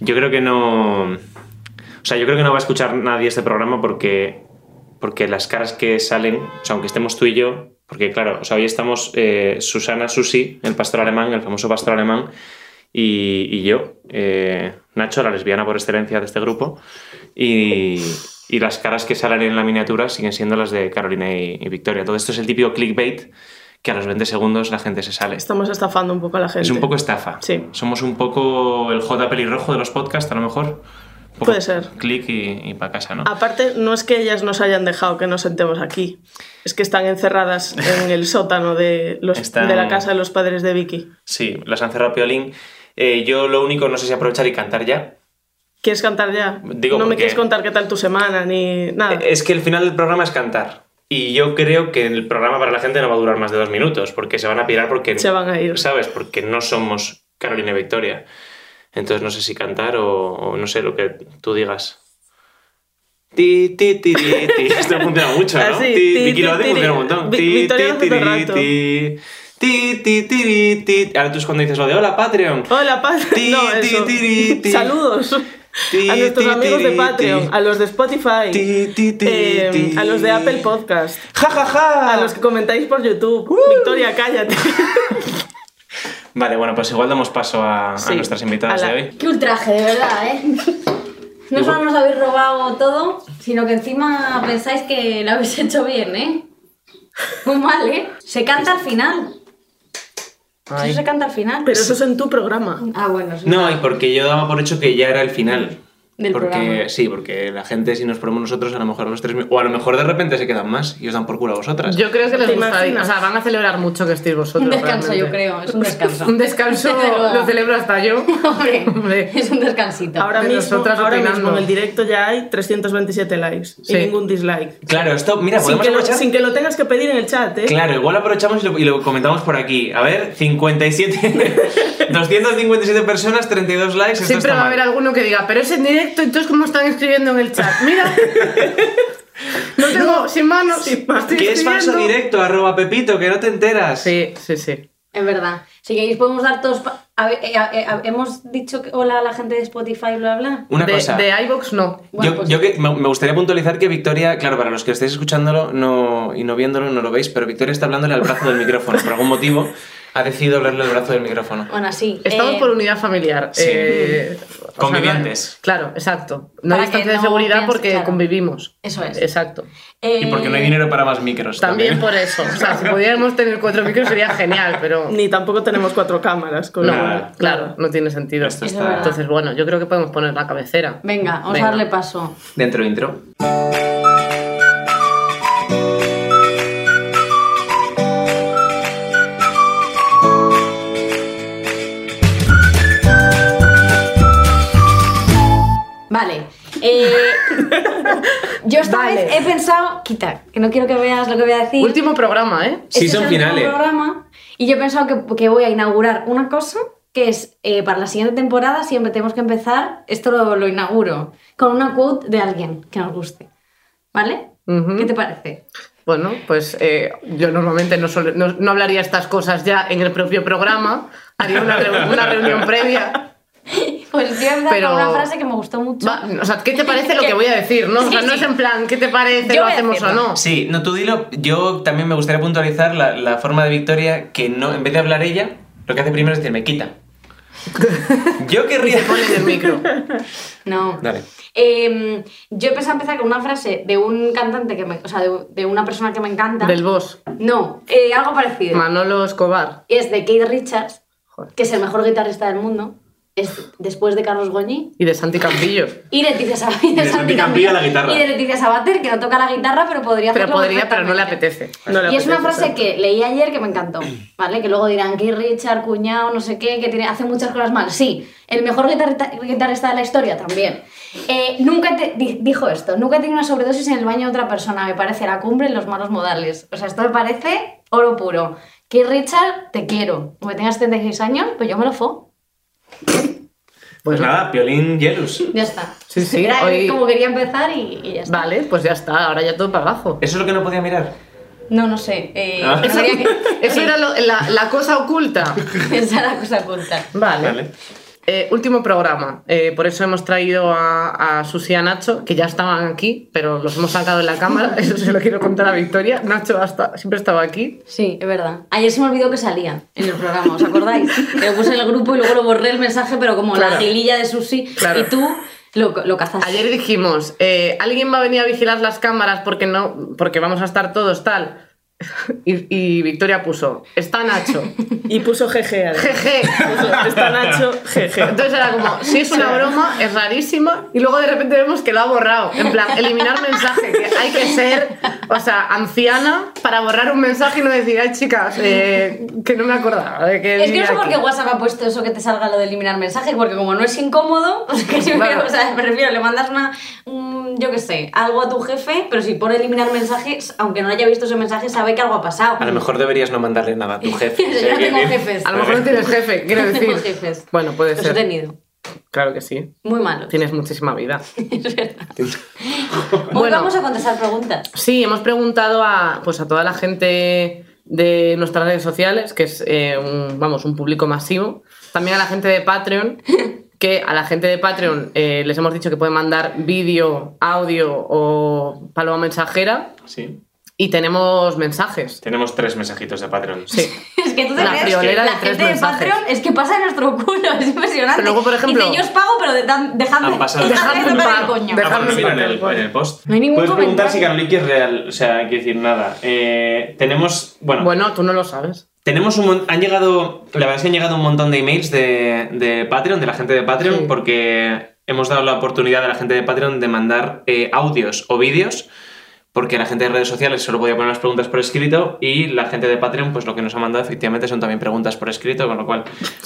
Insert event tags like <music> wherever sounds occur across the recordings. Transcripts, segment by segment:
Yo creo que no. O sea, yo creo que no va a escuchar nadie este programa porque, porque las caras que salen, o sea, aunque estemos tú y yo, porque claro, o sea, hoy estamos eh, Susana Susi, el pastor alemán, el famoso pastor alemán, y, y yo, eh, Nacho, la lesbiana por excelencia de este grupo, y, y las caras que salen en la miniatura siguen siendo las de Carolina y, y Victoria. Todo esto es el típico clickbait que a los 20 segundos la gente se sale. Estamos estafando un poco a la gente. Es un poco estafa. Sí. Somos un poco el J pelirrojo de los podcasts, a lo mejor. Puede ser. Clic y, y para casa, ¿no? Aparte, no es que ellas nos hayan dejado que nos sentemos aquí, es que están encerradas en el <laughs> sótano de, los, Están- de la casa de los padres de Vicky. Sí, las han cerrado Piolín. Eh, yo lo único, no sé si aprovechar y cantar ya. ¿Quieres cantar ya? Digo, no me quieres contar qué tal tu semana ni nada. Es que el final del programa es cantar. Y yo creo que el programa para la gente no va a durar más de dos minutos, porque se van a pirar porque... Se van a ir. ¿Sabes? Porque no somos Carolina y Victoria. Entonces no sé si cantar o, o no sé lo que tú digas. Ti, ti, ti, ti, ti. <laughs> Esto funciona mucho, ¿no? Así, Ti, ti, ti, ti, funciona un montón. Vi- Ti, ti, ti, ti. Ti, ti, ti, ti. Ahora tú es cuando dices lo de hola Patreon. Hola, Pat. Ti, ti, ti. Saludos. Ti, a nuestros ti, amigos de Patreon, ti. a los de Spotify, Ti, ti, ti, eh, ti. a los de Apple Podcast, ¡Ja, ja, ja! a los que comentáis por YouTube. Uh. Victoria, cállate. <laughs> Vale, bueno, pues igual damos paso a, nuestras invitadas A la- de hoy. Qué ultraje, de verdad, ¿eh? <laughs> No solo nos habéis robado todo, sino que encima pensáis que lo habéis hecho bien, ¿eh? Muy mal, ¿eh? Se canta al final. Ay. Eso se canta al final. Pero eso es en tu programa. Ah, bueno, sí. No, y porque yo daba por hecho que ya era el final. Del porque, programa. Sí, porque la gente, si nos ponemos nosotros, a lo mejor los tres mil- O a lo mejor de repente se quedan más y os dan por culo a vosotras. Yo creo que les ¿Te gusta. O sea, van a celebrar mucho que estéis vosotros. Un descanso, realmente. yo creo. Es un descanso. Un descanso <laughs> lo celebro hasta yo. <laughs> Hombre, Hombre. es un descansito. Ahora, mismo, nosotras ahora opinando. mismo en el directo ya hay 327 likes Sí. y ningún dislike. Claro, esto, mira, Sin podemos que, lo, aprovechar. sin que lo tengas que pedir en el chat, ¿eh? Claro, igual aprovechamos y lo, y lo comentamos por aquí. A ver, 57. 257 <laughs> personas, 32 likes. Siempre va a haber alguno que diga, pero es en directo, entonces ¿cómo están escribiendo en el chat? Mira. No tengo, sin manos. sin manos. estoy Que es falso directo, arroba Pepito, que no te enteras. Sí, sí, sí. Es verdad. Si queréis podemos dar todos... a eh, eh, eh, hemos dicho que hola a la gente de Spotify, bla, bla. Una de, cosa. de iVoox no. Bueno, yo pues- yo que, me me gustaría puntualizar que Victoria, claro, para los que estéis escuchándolo no, y no viéndolo, no lo veis, pero Victoria está hablándole al brazo del micrófono. Por algún motivo ha decidido hablarle al brazo del micrófono. Bueno, sí. Estamos eh, por unidad familiar. Sí. eh, sea, Convivientes. no- claro, exacto. No hay Para distancia de seguridad piense- porque claro. convivimos. Eso es. Exacto. eh, Y porque no hay dinero para más micros. También por eso. O sea, si pudiéramos tener cuatro micros sería genial, pero. <laughs> Ni tampoco tenemos cuatro cámaras. Con No, Nada. claro, no tiene sentido. Esto está. Entonces, bueno, yo creo que podemos poner la cabecera. Venga, vamos Venga. a darle paso. Dentro intro. Eh, yo esta Vale. vez he pensado... Quita, que no quiero que veas lo que voy a decir. Último programa, ¿eh? Sí, Este son es el último finales. programa y yo he pensado que, que voy a inaugurar una cosa que es eh, para la siguiente temporada siempre tenemos que empezar, esto lo, lo inauguro, con una quote de alguien que nos guste. ¿Vale? Ujú. ¿Qué te parece? Bueno, pues eh, yo normalmente no, no, no hablaría estas cosas ya en el propio programa, haría una, reu- una reunión previa. Pues voy a empezar Pero- con una frase que me gustó mucho. Va, o sea, ¿qué te parece lo <laughs> que voy a decir? ¿no? O sea, Sí, no sí. es en plan, ¿qué te parece? Yo ¿Lo a hacemos o no? Sí, no, tú dilo. Yo también me gustaría puntualizar la, la forma de Victoria que no, en vez de hablar ella, lo que hace primero es decirme, quita. <laughs> Yo querría. Pon en el micro. No. Dale. Eh, yo he pensado empezar con una frase de un cantante que me, o sea, de, de una persona que me encanta. Del boss. No, eh, algo parecido. Manolo Escobar. Es de Keith Richards, Joder. que es el mejor guitarrista del mundo. Es después de Carlos Goñi. Y de Santi Campillo. Y Leticia Sabater. Y de Santi Campillo a la guitarra. Y de Leticia Sabater, que no toca la guitarra, pero podría Pero hacerlo podría, pero no le apetece. No le y es una frase exacto. que leí ayer que me encantó, ¿vale? Que luego dirán que Richard, cuñado, no sé qué, que tiene, hace muchas cosas mal. Sí, el mejor guitarrista, guitarrista de la historia también. Eh, nunca te- dijo esto, nunca he tenido una sobredosis en el baño de otra persona, me parece la cumbre en los malos modales. O sea, esto me parece oro puro. Que Richard, te quiero. Aunque tengas 76 años, pues yo me lo fo. Pues nada, Piolín Yelus. Ya está. Sí, sí, Era hoy- como quería empezar y, y ya está. Vale, pues ya está, ahora ya todo para abajo. Eso es lo que no podía mirar. No, no sé. Eh, Ah. que- <laughs> Eso era lo- la, la cosa oculta. <laughs> Esa era la cosa oculta. Vale. Vale. Eh, último programa. Eh, por eso hemos traído a, a Susi y a Nacho, que ya estaban aquí, pero los hemos sacado en la cámara. <laughs> Eso se lo quiero contar a Victoria. Nacho hasta, siempre estaba aquí. Sí, es verdad. Ayer se me olvidó que salía en el programa, ¿os acordáis? Que lo puse en el grupo y luego lo borré el mensaje, pero como Claro. la gililla de Susi Claro. y tú lo, lo cazaste. Ayer dijimos, eh, ¿alguien va a venir a vigilar las cámaras porque, no, porque vamos a estar todos tal? Y, y Victoria puso, está Nacho. Y puso GG. además. Jeje. Puso, Está Nacho, GG. Entonces era como, si es una broma, es rarísima, y luego de repente vemos que lo ha borrado. En plan, eliminar mensaje, que hay que ser, o sea, anciana para borrar un mensaje y no decir, ay chicas, eh, que no me acordaba de que Es que no sé por aquí". qué WhatsApp ha puesto eso que te salga lo de eliminar mensajes, porque como no es incómodo, pues <laughs> que si me- o sea, me refiero, le mandas una, un- yo qué sé, algo a tu jefe, pero si pone eliminar mensajes, aunque no haya visto ese mensaje, sabe que algo ha pasado. A lo mejor deberías no mandarle nada a tu <laughs> jefe. Yo no tengo jefes. A lo mejor no tienes jefe, <laughs> quiero No decir. tengo jefes. Bueno, puede Los he ser. tenido. Claro que sí. Muy malos. Tienes muchísima vida. <laughs> Hoy Bueno. vamos a contestar preguntas. Sí, hemos preguntado a, pues a toda la gente de nuestras redes sociales, que es eh, un, vamos, un público masivo. También a la gente de Patreon, que a la gente de Patreon eh, les hemos dicho que pueden mandar vídeo, audio o paloma mensajera. Sí. Y tenemos mensajes. Tenemos tres mensajitos de Patreon. Sí. <laughs> Es que tú te La crees friolera que de la tres gente de mensajes. Patreon es que pasa de nuestro culo, <laughs> es impresionante. Pero luego, por ejemplo- Dice, yo os pago, pero de- dejadme, Han pasado. dejadme Dejadme en tocar el coño. Dejadme bueno, en en el, en el post. No hay ningún Puedes preguntar si Caroliki es real. O sea, quiero decir nada. Eh, tenemos. Bueno, Bueno, tú no lo sabes. tenemos un. Han llegado. La verdad es que han llegado un montón de emails de, de Patreon, de la gente de Patreon, Sí. porque hemos dado la oportunidad a la gente de Patreon de mandar eh, audios o vídeos. Porque la gente de redes sociales solo podía poner las preguntas por escrito y la gente de Patreon, pues lo que nos ha mandado efectivamente son también preguntas por escrito, con lo cual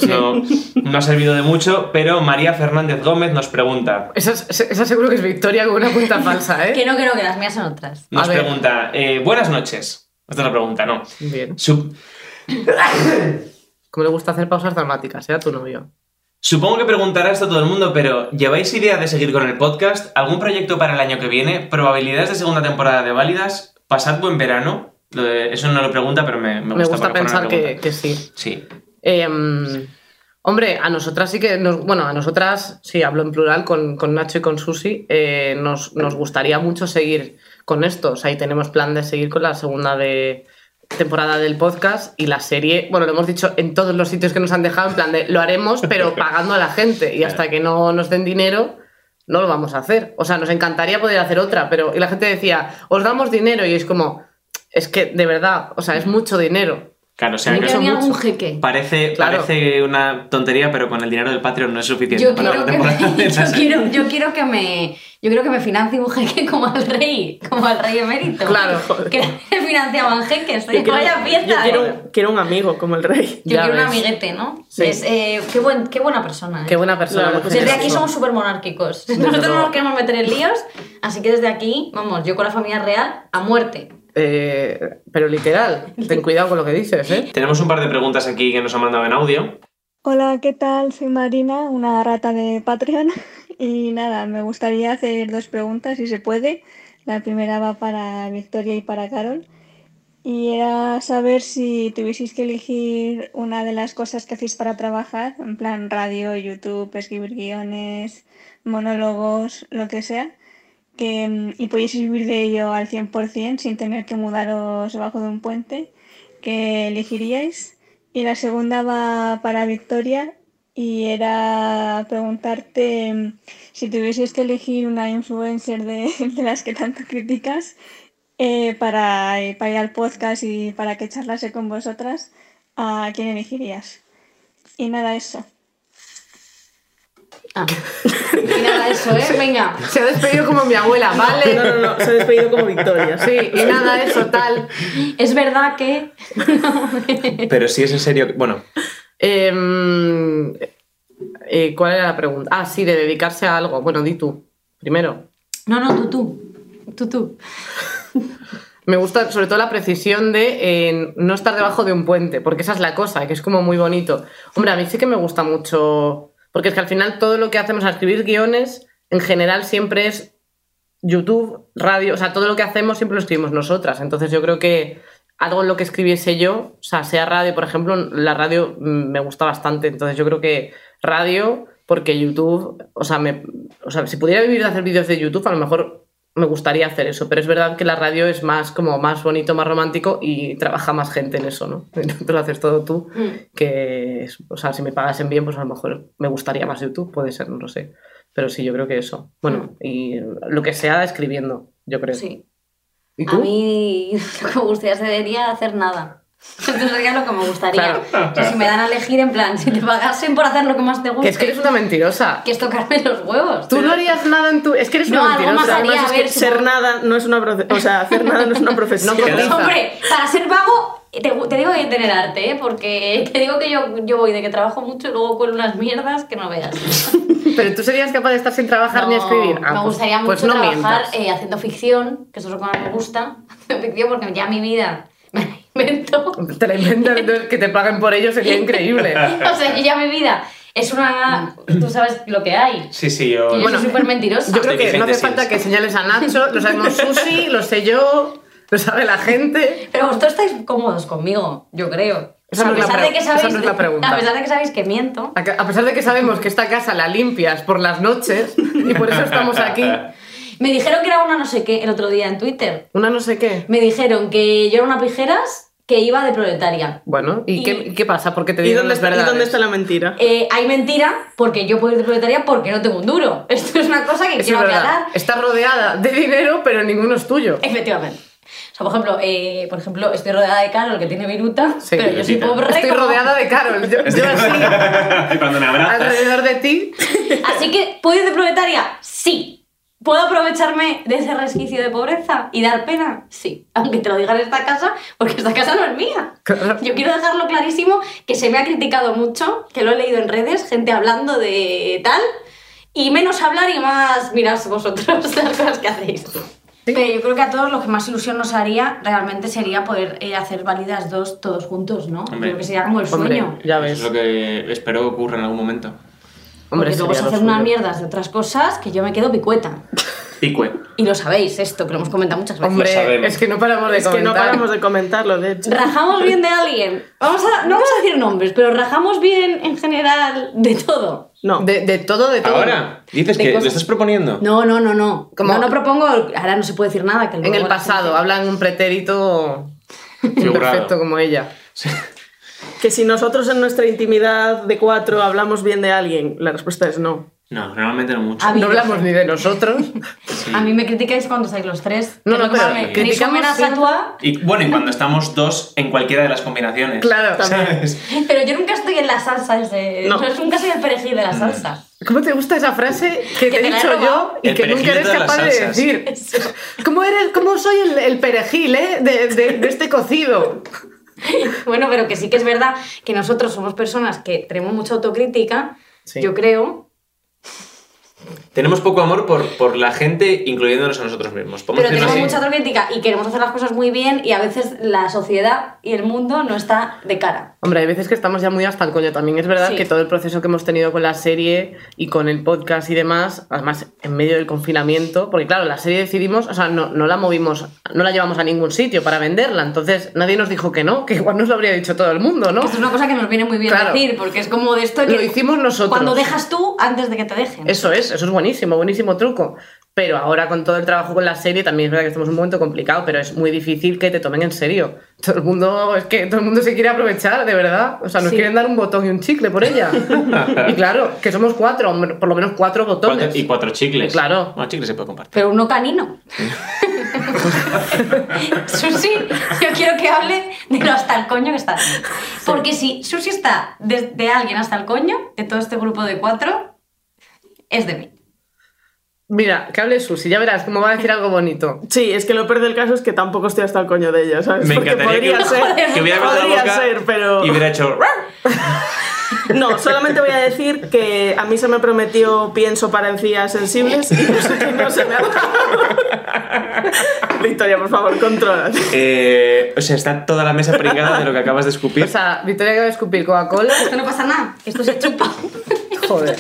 no, no ha servido de mucho. Pero María Fernández Gómez nos pregunta: Esa, es- esa seguro que es Victoria con una cuenta falsa, <laughs> Que ¿eh? no, que no, que las mías son otras. Nos pregunta, eh, buenas noches. Esta es la pregunta, ¿no? Bien. Sup- <coughs> Como le gusta hacer pausas dramáticas, ¿eh? A tu novio. Supongo que preguntará esto todo el mundo, pero ¿lleváis idea de seguir con el podcast? ¿Algún proyecto para el año que viene? ¿Probabilidades de segunda temporada de válidas? ¿Pasad buen verano? Eso no lo pregunta, pero me, me Me gusta, gusta pensar que, sí. Sí. Eh, hombre, a nosotras sí que. Nos, bueno, a nosotras, sí, hablo en plural con, con Nacho y con Susi, eh, nos, nos gustaría mucho seguir con esto. O sea, y tenemos plan de seguir con la segunda de temporada del podcast y la serie, bueno, lo hemos dicho en todos los sitios que nos han dejado, en plan de lo haremos, pero <laughs> pagando a la gente. Y hasta que no nos den dinero, no lo vamos a hacer. O sea, nos encantaría poder hacer otra, pero. Y la gente decía, os damos dinero, y es como. Es que, de verdad, o sea, es mucho dinero. Claro, o sea, que tenía mucho. algún jeque. parece, Claro. parece una tontería, pero con el dinero del Patreon no es suficiente Yo para quiero, la que temporada me, <laughs> yo, quiero, yo quiero que me yo quiero que me financie un jeque como al rey, como al rey emérito. Claro. <laughs> Que me financiaban jeques. Yo quiero, Vaya yo quiero, ¿eh? quiero un amigo como el rey. Yo Ya quiero un amiguete, ¿no? Sí. Es, eh, qué, buen, qué buena persona. ¿eh? Qué buena persona. Claro, Desde aquí somos súper monárquicos. Nosotros no nos queremos meter en líos, así que desde aquí, vamos, yo con la familia real a muerte. Eh, pero literal, ten cuidado con lo que dices, ¿eh? Tenemos un par de preguntas aquí que nos han mandado en audio. Hola, ¿qué tal? Soy Marina, una rata de Patreon. <laughs> Y nada, me gustaría hacer dos preguntas, si se puede. La primera va para Victoria y para Carol. Y era saber si tuvieseis que elegir una de las cosas que hacéis para trabajar, en plan radio, YouTube, escribir guiones, monólogos, lo que sea, que, mm, y pudieseis vivir de ello al 100% sin tener que mudaros debajo de un puente, que elegiríais. Y la segunda va para Victoria y era preguntarte mm, si tuvieses que elegir una influencer de, <laughs> de las que tanto criticas eh, para, eh, para ir al podcast y para que charlase con vosotras, ¿a quién elegirías? Y nada, eso. Ah. <laughs> Y nada, eso, ¿eh? Venga. Se ha despedido como mi abuela, No, ¿vale? no, no, se ha despedido como Victoria. Sí, y nada, eso tal. Es verdad que. <laughs> Pero si es en serio... Bueno, Em, eh, ¿Cuál era la pregunta? Ah, sí, de dedicarse a algo. Bueno, di tú, primero. No, no, tú, tú. Tú, tú. Me gusta sobre todo la precisión de eh, no estar debajo de un puente, porque esa es la cosa, que es como muy bonito. Hombre, a mí sí que me gusta mucho, porque es que al final todo lo que hacemos a escribir guiones, en general siempre es YouTube, radio, o sea, todo lo que hacemos siempre lo escribimos nosotras. Entonces yo creo que algo en lo que escribiese yo, o sea, sea radio, por ejemplo, la radio mm, me gusta bastante. Entonces yo creo que radio porque YouTube, o sea, me, o sea, si pudiera vivir de hacer vídeos de YouTube, a lo mejor me gustaría hacer eso, pero es verdad que la radio es más como más bonito, más romántico y trabaja más gente en eso, ¿no? <laughs> Te lo haces todo tú, Mm. que, o sea, si me pagasen bien, pues a lo mejor me gustaría más YouTube, puede ser, no lo sé. Pero sí, yo creo que eso. Bueno, y lo que sea escribiendo, yo creo. Sí. ¿Y A mí <laughs> lo que me gustaría sería hacer nada. Eso sería lo que me gustaría. O sea, si me dan a elegir, en plan, si te pagasen por hacer lo que más te gusta, Que es que eres una mentirosa. que es tocarme los huevos. Tú no harías nada en tu... Es que eres No, una algo más mentirosa. haría, Además, a es ver, que ser nada no es una profe- o sea, hacer nada no es una <laughs> profesión. No. Hombre, para ser vago, te, te digo que hay que tener arte, ¿eh? porque te digo que yo, yo voy de que trabajo mucho y luego cuelo unas mierdas que no veas. <laughs> Pero tú serías capaz de estar sin trabajar ni No, escribir. Ah, me pues- gustaría mucho pues no trabajar eh, haciendo ficción, que eso es lo que más me gusta. <laughs> Haciendo ficción porque ya mi vida invento. Te la inventas, que te paguen por ello sería increíble. <laughs> o sea, yo ya mi vida es una... Tú sabes lo que hay. Sí, sí, yo. Que yo Bueno, soy súper mentirosa. Yo creo que no hace falta que señales a Nacho, lo sabemos <laughs> Susi, lo sé yo, lo sabe la gente. Pero vosotros estáis cómodos conmigo, yo creo. Esa a pesar de que sabéis, no es la pregunta. A pesar de que sabéis que miento. A que- a pesar de que sabemos que esta casa la limpias por las noches y por eso estamos aquí. Me dijeron que era una no sé qué el otro día en Twitter. Una no sé qué. Me dijeron que yo era una pijeras que iba de proletaria. Bueno, ¿y, Y- qué, qué pasa? ¿Por qué te ¿Y digo dónde, las está, ¿Y dónde está la mentira? Eh, hay mentira porque yo puedo ir de proletaria porque no tengo un duro. <laughs> Esto es una cosa que es quiero verdad. aclarar. Estás rodeada de dinero, pero ninguno es tuyo. Efectivamente. O sea, por ejemplo, eh, por ejemplo, estoy rodeada de Carol que tiene viruta, Sí, pero yo soy pobre. Estoy como- rodeada de Carol. Yo, yo así, Y <laughs> cuando me abrazas. alrededor de ti. Así que, ¿puedo ir de proletaria? Sí. ¿Puedo aprovecharme de ese resquicio de pobreza y dar pena? Sí. Aunque te lo diga en esta casa, porque esta casa no es mía. Yo quiero dejarlo clarísimo que se me ha criticado mucho, que lo he leído en redes, gente hablando de tal, y menos hablar y más mirad vosotros <laughs> las cosas que hacéis. Pero yo creo que a todos lo que más ilusión nos haría realmente sería poder eh, hacer válidas dos todos juntos, ¿no? Hombre. Creo que sería como el Hombre, sueño. ya Eso ves. es lo que espero que ocurra en algún momento. Hombre, Porque luego se hacen unas mierdas de otras cosas que yo me quedo picueta. Picue. Y lo sabéis esto, que lo hemos comentado muchas veces. Hombre, sabemos. es que no paramos de Es que no comentar. paramos de comentarlo, de hecho. Rajamos bien de alguien. Vamos a, no vamos a decir nombres, pero rajamos bien en general de todo. No. De, de todo, de todo. Ahora, dices De que cosas- lo estás proponiendo. No, no, no, no. Como- No, no propongo. Ahora no se puede decir nada. Que En luego el la pasado, gente- hablan un pretérito Figurado. perfecto como ella. Que si nosotros en nuestra intimidad de cuatro hablamos bien de alguien, la respuesta es no. No, normalmente no mucho. No hablamos ni de nosotros. <laughs> A mí me criticáis cuando estáis los tres. No, que no, que pero me- criticamos estatua, Y bueno, y cuando estamos dos en cualquiera de las combinaciones. Claro. ¿sabes? Pero yo nunca estoy en la salsa ese. No. Nunca soy el perejil de la salsa. ¿Cómo te gusta esa frase que, te te he dicho yo y El que nunca eres capaz de decir? ¿Cómo, eres, cómo soy el, el perejil eh, de, de- de este cocido? <laughs> Bueno, pero que sí que es verdad que nosotros somos personas que tenemos mucha autocrítica, Sí. yo creo. Tenemos poco amor por, por la gente, incluyéndonos a nosotros mismos. ¿Podemos Pero tenemos así? mucha autocrítica y queremos hacer las cosas muy bien y a veces la sociedad y el mundo no está de cara. Hombre, hay veces que estamos ya muy hasta el coño. También es verdad Sí. que todo el proceso que hemos tenido con la serie y con el podcast y demás, además en medio del confinamiento, porque claro, la serie decidimos, o sea, no, no la movimos, no la llevamos a ningún sitio para venderla, entonces nadie nos dijo que no, que igual nos lo habría dicho todo el mundo, ¿no? Esto es una cosa que nos viene muy bien Claro. decir, porque es como de esto Lo que hicimos nosotros. cuando dejas tú antes de que te dejen. Eso es, eso es buenísimo, buenísimo truco. Pero ahora con todo el trabajo con la serie también es verdad que estamos en un momento complicado, pero es muy difícil que te tomen en serio. Todo el mundo, es que todo el mundo se quiere aprovechar, de verdad. O sea, nos Sí. quieren dar un botón y un chicle por ella. <laughs> y claro, que somos cuatro, por lo menos cuatro botones. Cuatro- y cuatro chicles. Claro. Bueno, chicles se puede compartir. Pero uno canino. Susi, yo quiero que hable de lo hasta el coño que está. Porque si Susi está desde alguien hasta el coño, de todo este grupo de cuatro, es de mí. Mira, que hable Susi, ya verás cómo va a decir algo bonito. Sí, es que lo peor del caso es que tampoco estoy hasta el coño de ella, ¿sabes? Me Porque encantaría podría que, ser. que hubiera la podría boca ser, pero. y hubiera hecho... <laughs> No, solamente voy a decir que a mí se me prometió pienso para encías sensibles y no sé, no se me ha dado. <laughs> Victoria, por favor, controla. Eh, o sea, está toda la mesa pringada de lo que acabas de escupir. O sea, Victoria acaba de escupir Coca-Cola. Esto no pasa nada, esto se chupa. Joder.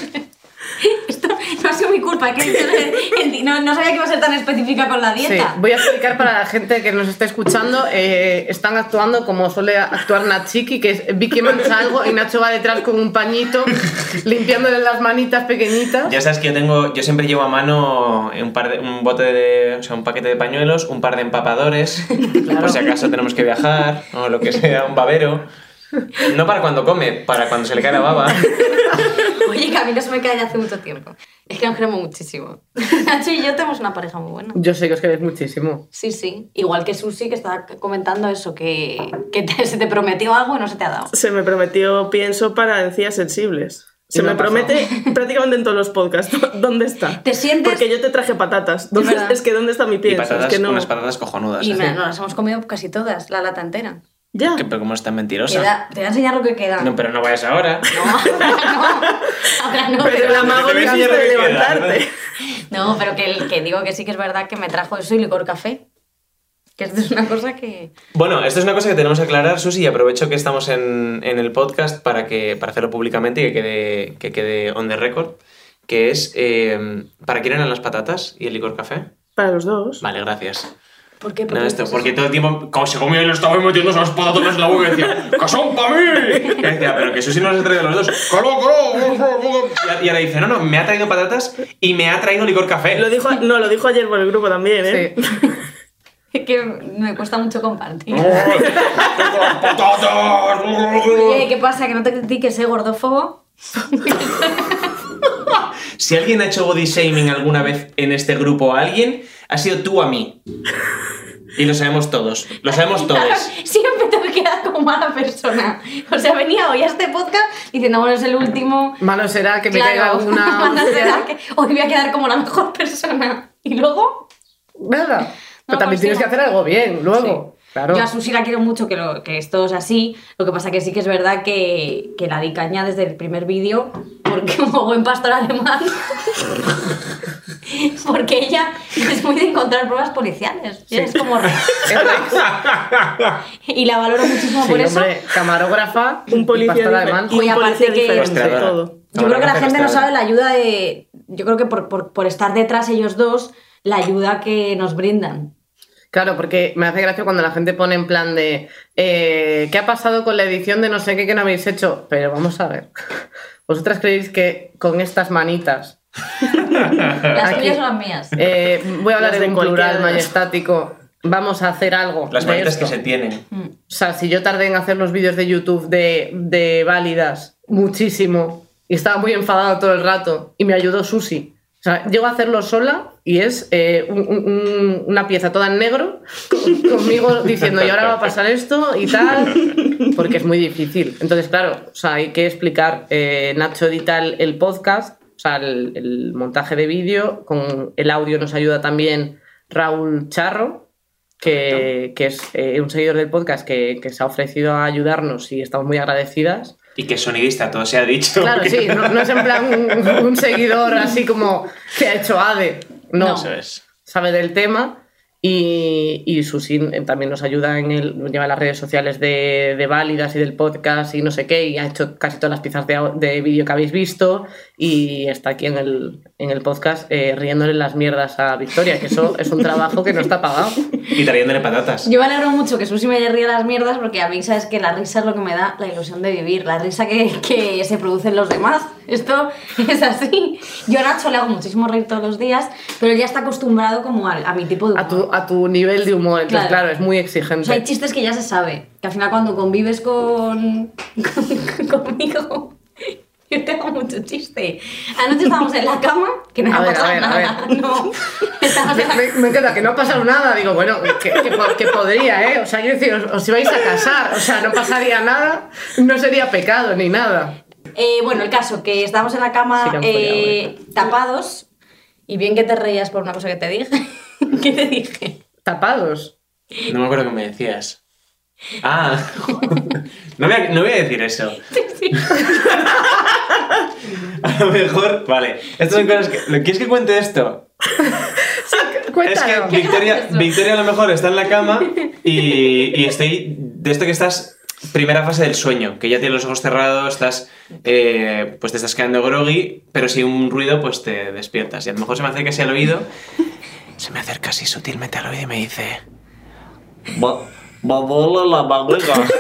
<laughs> Esto no ha sido mi culpa. es que no, no sabía que iba a ser tan específica con la Sí, dieta. voy a explicar para la gente que nos está escuchando. eh, están actuando como suele actuar Nachiki, que es Vicky mancha algo y Nacho va detrás con un pañito limpiándole las manitas pequeñitas. Ya sabes que yo tengo, yo siempre llevo a mano un par de, un bote de, o sea, un paquete de pañuelos, un par de empapadores, <laughs> por si acaso tenemos que viajar o lo que sea, un babero. No para cuando come, para cuando se le cae la baba. <laughs> Oye, que a mí no se me cae ya hace mucho tiempo. Es que nos queremos muchísimo. <laughs> Nacho y yo tenemos una pareja muy buena. Yo sé que os queréis muchísimo. Sí, sí. Igual que Susi, que estaba comentando eso, que, que te- se te prometió algo y no se te ha dado. Se me prometió pienso para encías sensibles. Se Y no me promete prácticamente en todos los podcasts. <laughs> ¿Dónde está? ¿Te sientes? Porque yo te traje patatas. ¿Dónde- es que ¿dónde está mi Y pienso? patatas, es que no. unas patatas cojonudas. Y ¿eh? me- nos las hemos comido casi todas, la lata entera. Ya. Que- Pero como es tan mentirosa. Queda- te voy a enseñar lo que queda. No, pero no vayas ahora. <laughs> No, ahora no. Ahora no. Pero el amago Te no voy a hiciste enseñar lo de queda, levantarte. No, pero que, que digo que sí que es verdad que me trajo eso y licor café. Que esto es una cosa que... Bueno, esto es una cosa que tenemos que aclarar, Susi, y aprovecho que estamos en, en el podcast para, que, para hacerlo públicamente y que quede, que quede on the record, que es, eh, ¿para quién eran las patatas y el licor café? Para los dos. Vale, gracias. ¿Por qué? No, esto, porque todo el tiempo, como se comía y le estaba metiendo esas patatas en la boca y decía, ¡que son para mí! <laughs> Y decía, pero que Susi no las ha traído a los dos. ¡Que no, que no! Y ahora dice, no, no, me ha traído patatas y me ha traído licor café. Lo dijo, no, lo dijo ayer por el grupo también, ¿eh? Sí. Es que me cuesta mucho compartir. ¡Ay, tengo las patatas! Oye, ¿qué pasa? ¿Que no te critiques, eh, gordófobo? <laughs> Si alguien ha hecho body shaming alguna vez en este grupo a alguien, ha sido tú a mí. Y lo sabemos todos. Lo sabemos <laughs> todos. Siempre te quedar como mala persona. O sea, venía hoy a este podcast diciendo, bueno, es el último. Malo será que me Claro, caiga alguna. <laughs> mala será que hoy voy a quedar como la mejor persona. Y luego, Nada. Pero también tienes que hacer algo bien, luego. Claro. yo a Susi la quiero mucho, que, lo, que esto es así. Lo que pasa que sí que es verdad que, que la di caña desde el primer vídeo, porque <laughs> como buen pastor alemán. <laughs> porque ella es muy de encontrar pruebas policiales. Es como. <laughs> <laughs> y la valoro muchísimo Sí, por eso. hombre, camarógrafa, Un policía alemán. y un aparte policía que- todo. Yo creo que la gente no sabe la ayuda de. Yo creo que por, por, por estar detrás ellos dos, la ayuda que nos brindan. Claro, porque me hace gracia cuando la gente pone en plan de eh, ¿qué ha pasado con la edición de no sé qué que no habéis hecho? Pero vamos a ver. ¿Vosotras creéis que con estas manitas Las Aquí. tuyas son las mías. eh, voy a hablar Las en de un cualquiera plural majestático? Vamos a hacer algo. Las de manitas que se tienen. Mm. O sea, si yo tardé en hacer los vídeos de YouTube de, de válidas muchísimo y estaba muy enfadado todo el rato y me ayudó Susi. O sea, llego a hacerlo sola y es eh, un- un- un- una pieza toda en negro con- <laughs> conmigo diciendo y ahora va a pasar esto y tal, porque es muy difícil. Entonces, claro, o sea, hay que explicar. eh, Nacho edita el, el podcast, o sea, el, el montaje de vídeo, con el audio nos ayuda también Raúl Charro, que, que es eh, un seguidor del podcast que, que se ha ofrecido a ayudarnos y estamos muy agradecidas. Y que es sonidista, todo se ha dicho. Claro, <laughs> sí, no, no es en plan un, un seguidor así como que ha hecho ADE, no, No. Eso es. sabe del tema y, y Susi también nos ayuda en el, lleva las redes sociales de, de Válidas y del podcast y no sé qué, y ha hecho casi todas las piezas de, de vídeo que habéis visto y está aquí en el, en el podcast eh, riéndole las mierdas a Victoria, que eso es un trabajo que no está pagado. Y trayéndole patatas. Yo me alegro mucho que Susi me ríe las mierdas porque a mí sabes que la risa es lo que me da la ilusión de vivir, la risa que, que se produce en los demás. Esto <laughs> es así. Yo a Nacho le hago muchísimo reír todos los días, pero él ya está acostumbrado como a, a mi tipo de humor. A tu, a tu nivel de humor, entonces Claro. claro, es muy O exigente. sea, hay chistes que ya se sabe, que al final cuando convives con, <laughs> con- conmigo, yo te hago mucho chiste. Anoche estábamos en la cama, que no A ha ver, a pasado ver, a nada, ver. no. <laughs> La- Me, me encanta que no ha pasado nada. Digo, bueno, que, que po- que podría, ¿eh? O sea, quiero decir, os, os ibais a casar. O sea, no pasaría nada, no sería pecado ni nada. Eh, bueno, el caso, que estábamos en la cama que eh, tapados, y bien que te reías por una cosa que te dije. <laughs> ¿Qué te dije? Tapados. No me acuerdo qué me decías. Ah, <laughs> no voy, a, no voy a decir eso. <laughs> <laughs> A lo mejor, vale. Estas son cosas que. ¿lo- ¿Quieres que cuente esto? Es que Victoria? Victoria a lo mejor está en la cama y, y estoy. De esto que estás primera fase del sueño, que ya tienes los ojos cerrados, estás, eh, pues te estás quedando groggy, pero si un ruido, pues te despiertas. Y a lo mejor se me acerca así al oído, se me acerca así sutilmente al oído y me dice... va a doler la barriga. <laughs>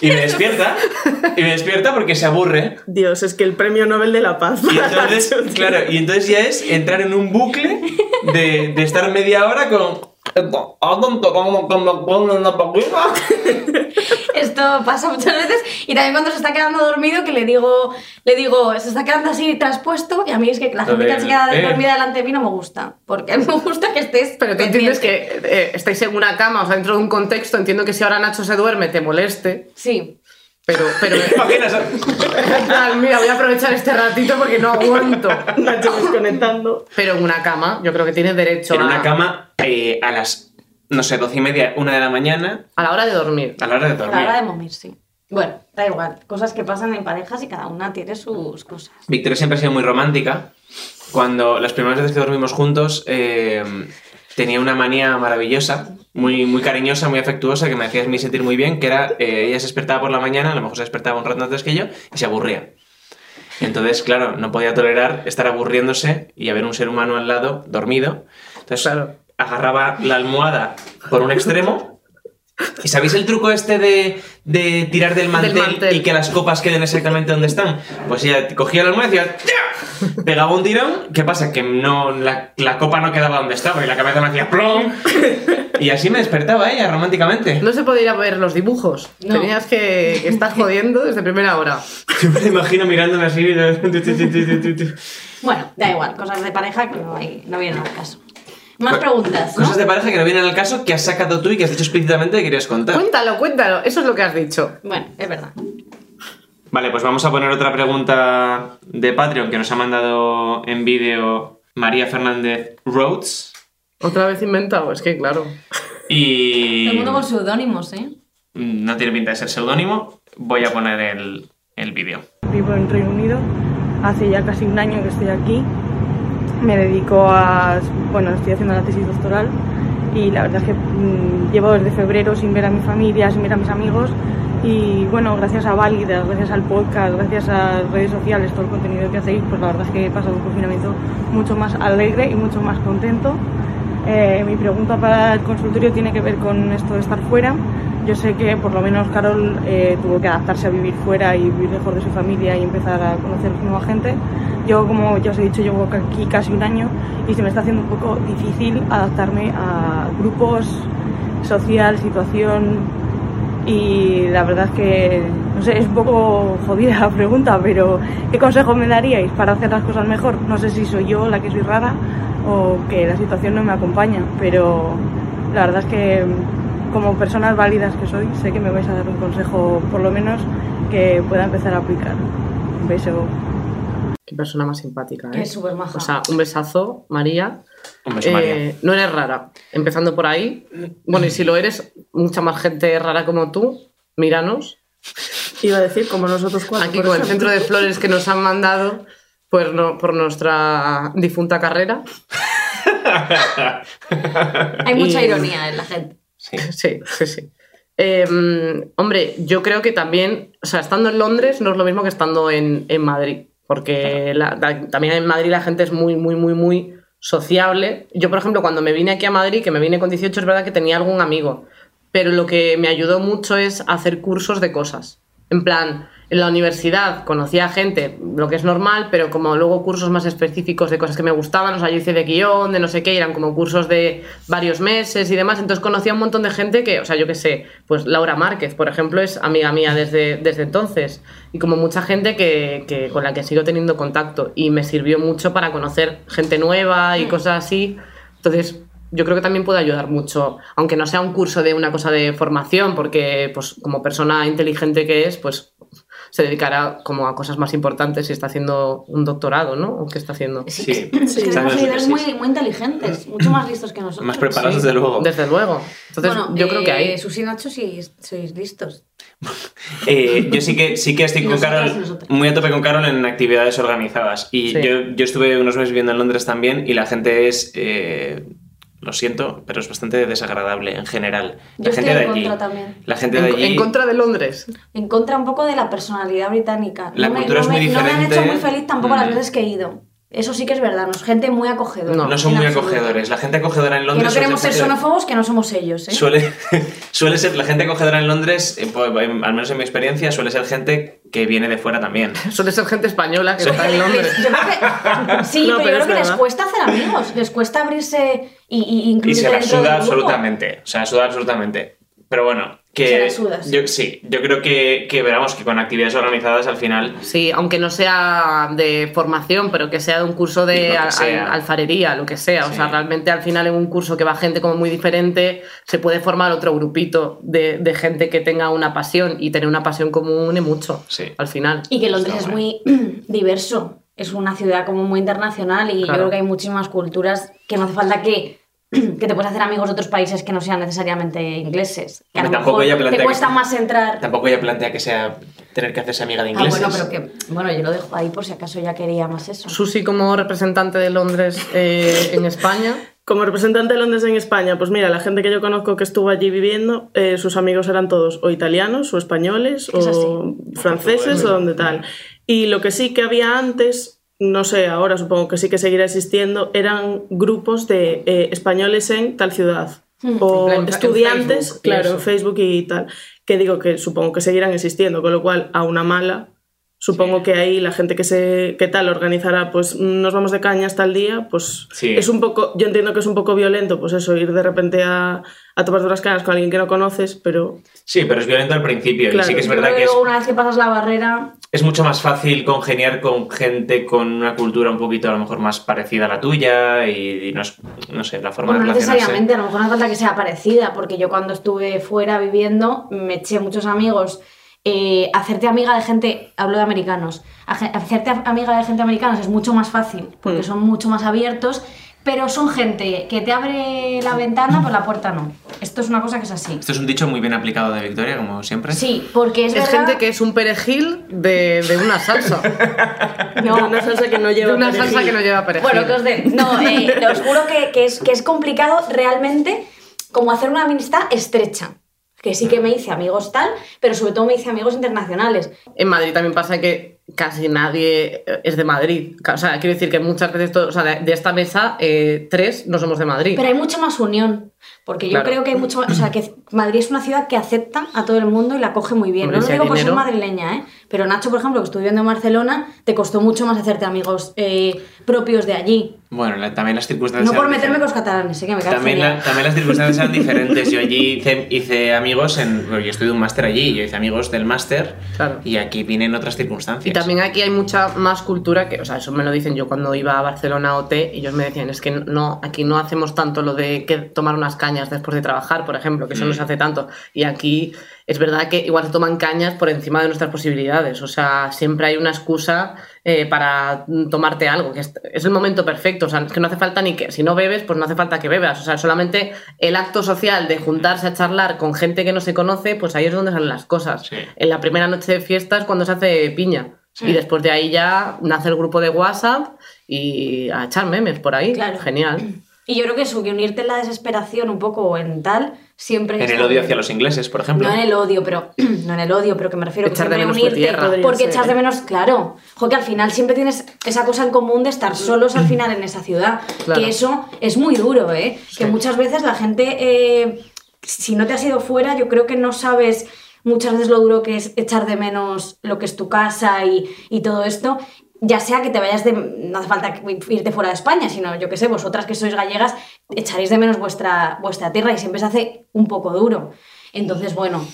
Y me despierta, y me despierta porque se aburre. Dios, es que el premio Nobel de la Paz. Y entonces, <laughs> claro, y entonces ya es entrar en un bucle de, de estar media hora con. <laughs> Esto pasa muchas veces y también cuando se está quedando dormido que le digo, le digo, se está quedando así traspuesto y a mí es que la gente que se queda Eh. dormida delante de mí no me gusta, porque a mí me gusta que estés Pero tú pendiente. entiendes que eh, estáis en una cama, o sea, dentro de un contexto, entiendo que si ahora Nacho se duerme te moleste, Sí. Pero... pero <laughs> Imaginas, en mira, voy a aprovechar este ratito porque no aguanto. Nacho desconectando. Pero en una cama, yo creo que tienes derecho en a, una cama eh, a las, no sé, doce y media, una de la mañana, a la hora de dormir. a la hora de A dormir. la hora de momir, sí. Bueno, da igual. Cosas que pasan en parejas y cada una tiene sus cosas. Victoria siempre ha sido muy romántica. Cuando las primeras veces que dormimos juntos, eh, tenía una manía maravillosa, muy, muy cariñosa, muy afectuosa, que me hacía mí sentir muy bien, que era, eh, ella se despertaba por la mañana, a lo mejor se despertaba un rato antes que yo, y se aburría. Entonces, claro, no podía tolerar estar aburriéndose y haber un ser humano al lado, dormido. Entonces, Claro. agarraba la almohada por un extremo. ¿Y sabéis el truco este de, de tirar del mantel, mantel. y que las copas queden exactamente donde están? Pues ella cogía la almohada y decía ¡Ya! Pegaba un tirón. ¿Qué pasa? Que no, la, la copa no quedaba donde estaba y la cabeza me hacía ¡plom! Y así me despertaba ella románticamente. No se podía ver los dibujos. No. Tenías que, que estás jodiendo desde primera hora. <laughs> Yo me la imagino mirándome así. <laughs> Bueno, da igual. Cosas de pareja que no, hay, no vienen al caso. Más preguntas, ¿no? Cosas de pareja que no vienen al caso que has sacado tú y que has dicho explícitamente que querías contar. Cuéntalo, cuéntalo. Eso es lo que has dicho. Bueno, es verdad. Vale, pues vamos a poner otra pregunta de Patreon que nos ha mandado en vídeo María Fernández Rhodes. Otra vez inventado, es que claro. Y. Todo el mundo con seudónimos, ¿eh? No tiene pinta de ser seudónimo. Voy a poner el, el vídeo. Vivo en Reino Unido, hace ya casi un año que estoy aquí. Me dedico a, bueno, estoy haciendo la tesis doctoral y la verdad es que mm, llevo desde febrero sin ver a mi familia, sin ver a mis amigos y bueno, gracias a Válidas, gracias al podcast, gracias a redes sociales, todo el contenido que hacéis, pues la verdad es que he pasado un confinamiento mucho más alegre y mucho más contento. Eh, mi pregunta para el consultorio tiene que ver con esto de estar fuera. Yo sé que por lo menos Carol eh, tuvo que adaptarse a vivir fuera y vivir lejos de su familia y empezar a conocer nueva gente. Yo, como ya os he dicho, llevo aquí casi un año y se me está haciendo un poco difícil adaptarme a grupos, social, situación y la verdad es que, no sé, es un poco jodida la pregunta, pero ¿qué consejo me daríais para hacer las cosas mejor? No sé si soy yo la que soy rara o que la situación no me acompaña, pero la verdad es que como personas válidas que soy, sé que me vais a dar un consejo, por lo menos, que pueda empezar a aplicar. Un beso. Qué persona más simpática, ¿eh? es súper maja. O sea, un besazo, María. Un beso, Eh, María. no eres rara. Empezando por ahí. Bueno, y si lo eres, mucha más gente rara como tú, míranos. Iba a decir, como nosotros cuatro. Aquí por con el centro de flores que nos han mandado pues no, por nuestra difunta carrera. <laughs> Hay mucha y- ironía en la gente. <laughs> Sí. Sí, sí, sí. Eh, hombre, yo creo que también, o sea, estando en Londres no es lo mismo que estando en, en Madrid, porque la- la- también en Madrid la gente es muy, muy, muy, muy sociable. Yo, por ejemplo, cuando me vine aquí a Madrid, que me vine con 18, es verdad que tenía algún amigo, pero lo que me ayudó mucho es hacer cursos de cosas. En plan, en la universidad conocía gente, lo que es normal, pero como luego cursos más específicos de cosas que me gustaban, o sea, yo hice de guion, de no sé qué, eran como cursos de varios meses y demás, entonces conocía a un montón de gente que, o sea, yo qué sé, pues Laura Márquez, por ejemplo, es amiga mía desde, desde entonces, y como mucha gente que, que- con la que sigo teniendo contacto, y me sirvió mucho para conocer gente nueva y cosas así, entonces yo creo que también puede ayudar mucho, aunque no sea un curso de una cosa de formación, porque pues como persona inteligente que es, pues se dedicará como a cosas más importantes y está haciendo un doctorado, ¿no? ¿O qué está haciendo? Sí. <laughs> Es que Están tenemos en líderes muy, muy inteligentes, mucho más listos que nosotros. Más preparados, Sí, desde luego. Desde luego. Entonces, Bueno, yo creo que eh, ahí. Susi y Nacho sí sois listos. <laughs> Eh, yo sí que, sí que estoy con Carol, muy a tope con Carol en actividades organizadas. Y Sí. yo, yo estuve unos meses viviendo en Londres también y la gente es eh, Lo siento, pero es bastante desagradable en general. La Yo gente estoy de en allí. contra también. La gente de En, allí. en contra de Londres. En contra un poco de la personalidad británica. La no me, cultura no es muy me- no me han hecho muy feliz tampoco Mm. las veces que he ido. Eso sí que es verdad, no es gente muy acogedora. No. no son muy absoluto. acogedores. La gente acogedora en Que Londres. no suele queremos ser xenófobos, que no somos ellos, ¿eh? Suele, <laughs> suele ser la gente acogedora en Londres, eh, pues, en- al menos en mi experiencia, suele ser gente que viene de fuera también. <laughs> Suele ser gente española que está en Londres. <laughs> yo creo que, sí, No, pero, pero yo creo que les cuesta hacer amigos, les cuesta abrirse y, y Y incluirse se la suda absolutamente. O sea, suda absolutamente. Pero bueno, que. Se la suda, sí. Yo, sí, yo creo que, que veramos que con actividades organizadas al final. Sí, aunque no sea de formación, pero que sea de un curso de Lo al- alfarería, lo que sea. O Sí. sea, realmente al final en un curso que va gente como muy diferente, se puede formar otro grupito de, de gente que tenga una pasión y tener una pasión común une mucho. Sí. Al final. Y que Londres Está es muy <clears throat> diverso, es una ciudad como muy internacional y yo creo que hay muchísimas culturas que no hace falta que, <clears throat> que te puedas hacer amigos de otros países que no sean necesariamente ingleses. Que a lo tampoco mejor ella te plantea cuesta que- más entrar. Tampoco ella plantea que sea tener que hacerse amiga de Ah, ingleses. bueno, pero que bueno, yo lo dejo ahí por si acaso ya quería más eso. Susi como representante de Londres eh, en España. <laughs> Como representante de Londres en España, pues mira, la gente que yo conozco que estuvo allí viviendo, eh, sus amigos eran todos o italianos o españoles Es o así. franceses o donde tal. Y lo que sí que había antes, no sé, ahora supongo que sí que seguirá existiendo, eran grupos de eh, españoles en tal ciudad. Hmm. O en estudiantes, Facebook claro, en Facebook y tal. Que digo que supongo que seguirán existiendo, con lo cual a una mala Supongo que ahí la gente que se que tal organizará, pues nos vamos de caña hasta el día, pues Sí. es un poco, yo entiendo que es un poco violento, pues eso, ir de repente a, a tomar las cañas con alguien que no conoces, pero Sí, pero es violento al principio. Claro. Y sí que es verdad que es, luego una vez que pasas la barrera, es mucho más fácil congeniar con gente con una cultura un poquito a lo mejor más parecida a la tuya y, y no, es- no sé, la forma Bueno, no de relacionarse. necesariamente, a lo mejor no falta que sea parecida, porque yo cuando estuve fuera viviendo me eché muchos amigos. Eh, hacerte amiga de gente, hablo de americanos, hacerte amiga de gente americanos es mucho más fácil, porque Mm. son mucho más abiertos, pero son gente que te abre la ventana, por la puerta no. Esto es una cosa que es así. Esto es un dicho muy bien aplicado de Victoria, como siempre. Sí, porque es, Es verdad- gente que es un perejil de, de una salsa. <laughs> No. de una salsa que no lleva de una perejil. salsa que no lleva perejil. Bueno, que os den. No, eh, <laughs> os juro que, que es, que es complicado realmente como hacer una amistad estrecha. Que sí que me hice amigos tal, pero sobre todo me hice amigos internacionales. En Madrid también pasa que casi nadie es de Madrid. O sea, quiero decir que muchas veces, todo- o sea, de, de esta mesa, eh, tres no somos de Madrid. Pero hay mucha más unión. Porque yo Claro. creo que hay mucho. O sea, que Madrid es una ciudad que acepta a todo el mundo y la coge muy bien. Hombre, no lo digo por ser madrileña, ¿eh? Pero Nacho, por ejemplo, que estuvo viviendo en Barcelona, te costó mucho más hacerte amigos eh, propios de allí. Bueno, la- también las circunstancias. No por meterme con los diferentes. catalanes, ¿eh? que me También, la- también las circunstancias eran <laughs> diferentes. Yo allí hice, hice amigos en. bueno, yo estudié un máster allí, yo hice amigos del máster. Claro. Y aquí vienen otras circunstancias. Y también aquí hay mucha más cultura que, o sea, eso me lo dicen yo cuando iba a Barcelona OT, y ellos me decían, es que no, aquí no hacemos tanto lo de que tomar cañas después de trabajar, por ejemplo, que eso no Mm. se hace tanto. Y aquí es verdad que igual se toman cañas por encima de nuestras posibilidades, o sea, siempre hay una excusa eh, para mm, tomarte algo, que es, es el momento perfecto, o sea, es que no hace falta ni que, si no bebes, pues no hace falta que bebas, o sea, solamente el acto social de juntarse a charlar con gente que no se conoce, pues ahí es donde salen las cosas. Sí. En la primera noche de fiesta es cuando se hace piña. Y después de ahí ya nace el grupo de WhatsApp y a echar memes por ahí. Claro. Genial. Y yo creo que eso, que unirte en la desesperación un poco o en tal, siempre En el odio bien. hacia los ingleses, por ejemplo. No en el odio, pero <clears throat> no en el odio, pero que me refiero Echar que de siempre menos tu unirte tierra. Porque ser. echas de menos, claro, jo, que al final siempre tienes esa cosa en común de estar solos al final en esa ciudad, Claro. que eso es muy duro, ¿eh? Que muchas veces la gente, eh, si no te has ido fuera, yo creo que no sabes muchas veces lo duro que es echar de menos lo que es tu casa y, y todo esto. Ya sea que te vayas de. No hace falta irte fuera de España, sino yo que sé, vosotras que sois gallegas, echaréis de menos vuestra, vuestra tierra y siempre se hace un poco duro. Entonces, bueno,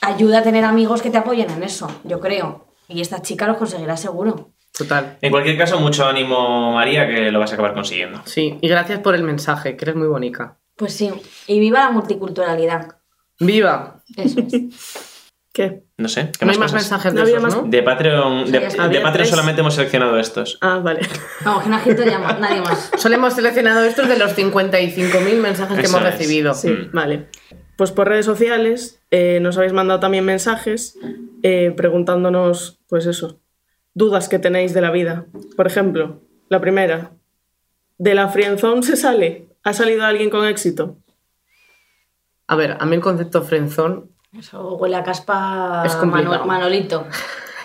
ayuda a tener amigos que te apoyen en eso, yo creo. Y esta chica los conseguirá seguro. Total. En cualquier caso, mucho ánimo, María, que lo vas a acabar consiguiendo. Sí, y gracias por el mensaje, que eres muy bonita. Pues sí. Y viva la multiculturalidad. ¡Viva! Eso es. <laughs> ¿Qué? No sé. ¿qué No hay más más cosas? mensajes No de esos, más- ¿no? De Patreon, Sí, de, está. Patreon tres. solamente hemos seleccionado estos. Ah, vale. <laughs> Vamos, que no ha más, nadie más. Solo hemos seleccionado estos de los 55.000 mensajes que hemos es. recibido. Sí, Mm. vale. Pues por redes sociales eh, nos habéis mandado también mensajes eh, preguntándonos, pues eso, dudas que tenéis de la vida. Por ejemplo, la primera, ¿de la friendzone se sale? ¿Ha salido alguien con éxito? A ver, a mí el concepto friendzone Eso huele a caspa Es Manolito. <laughs>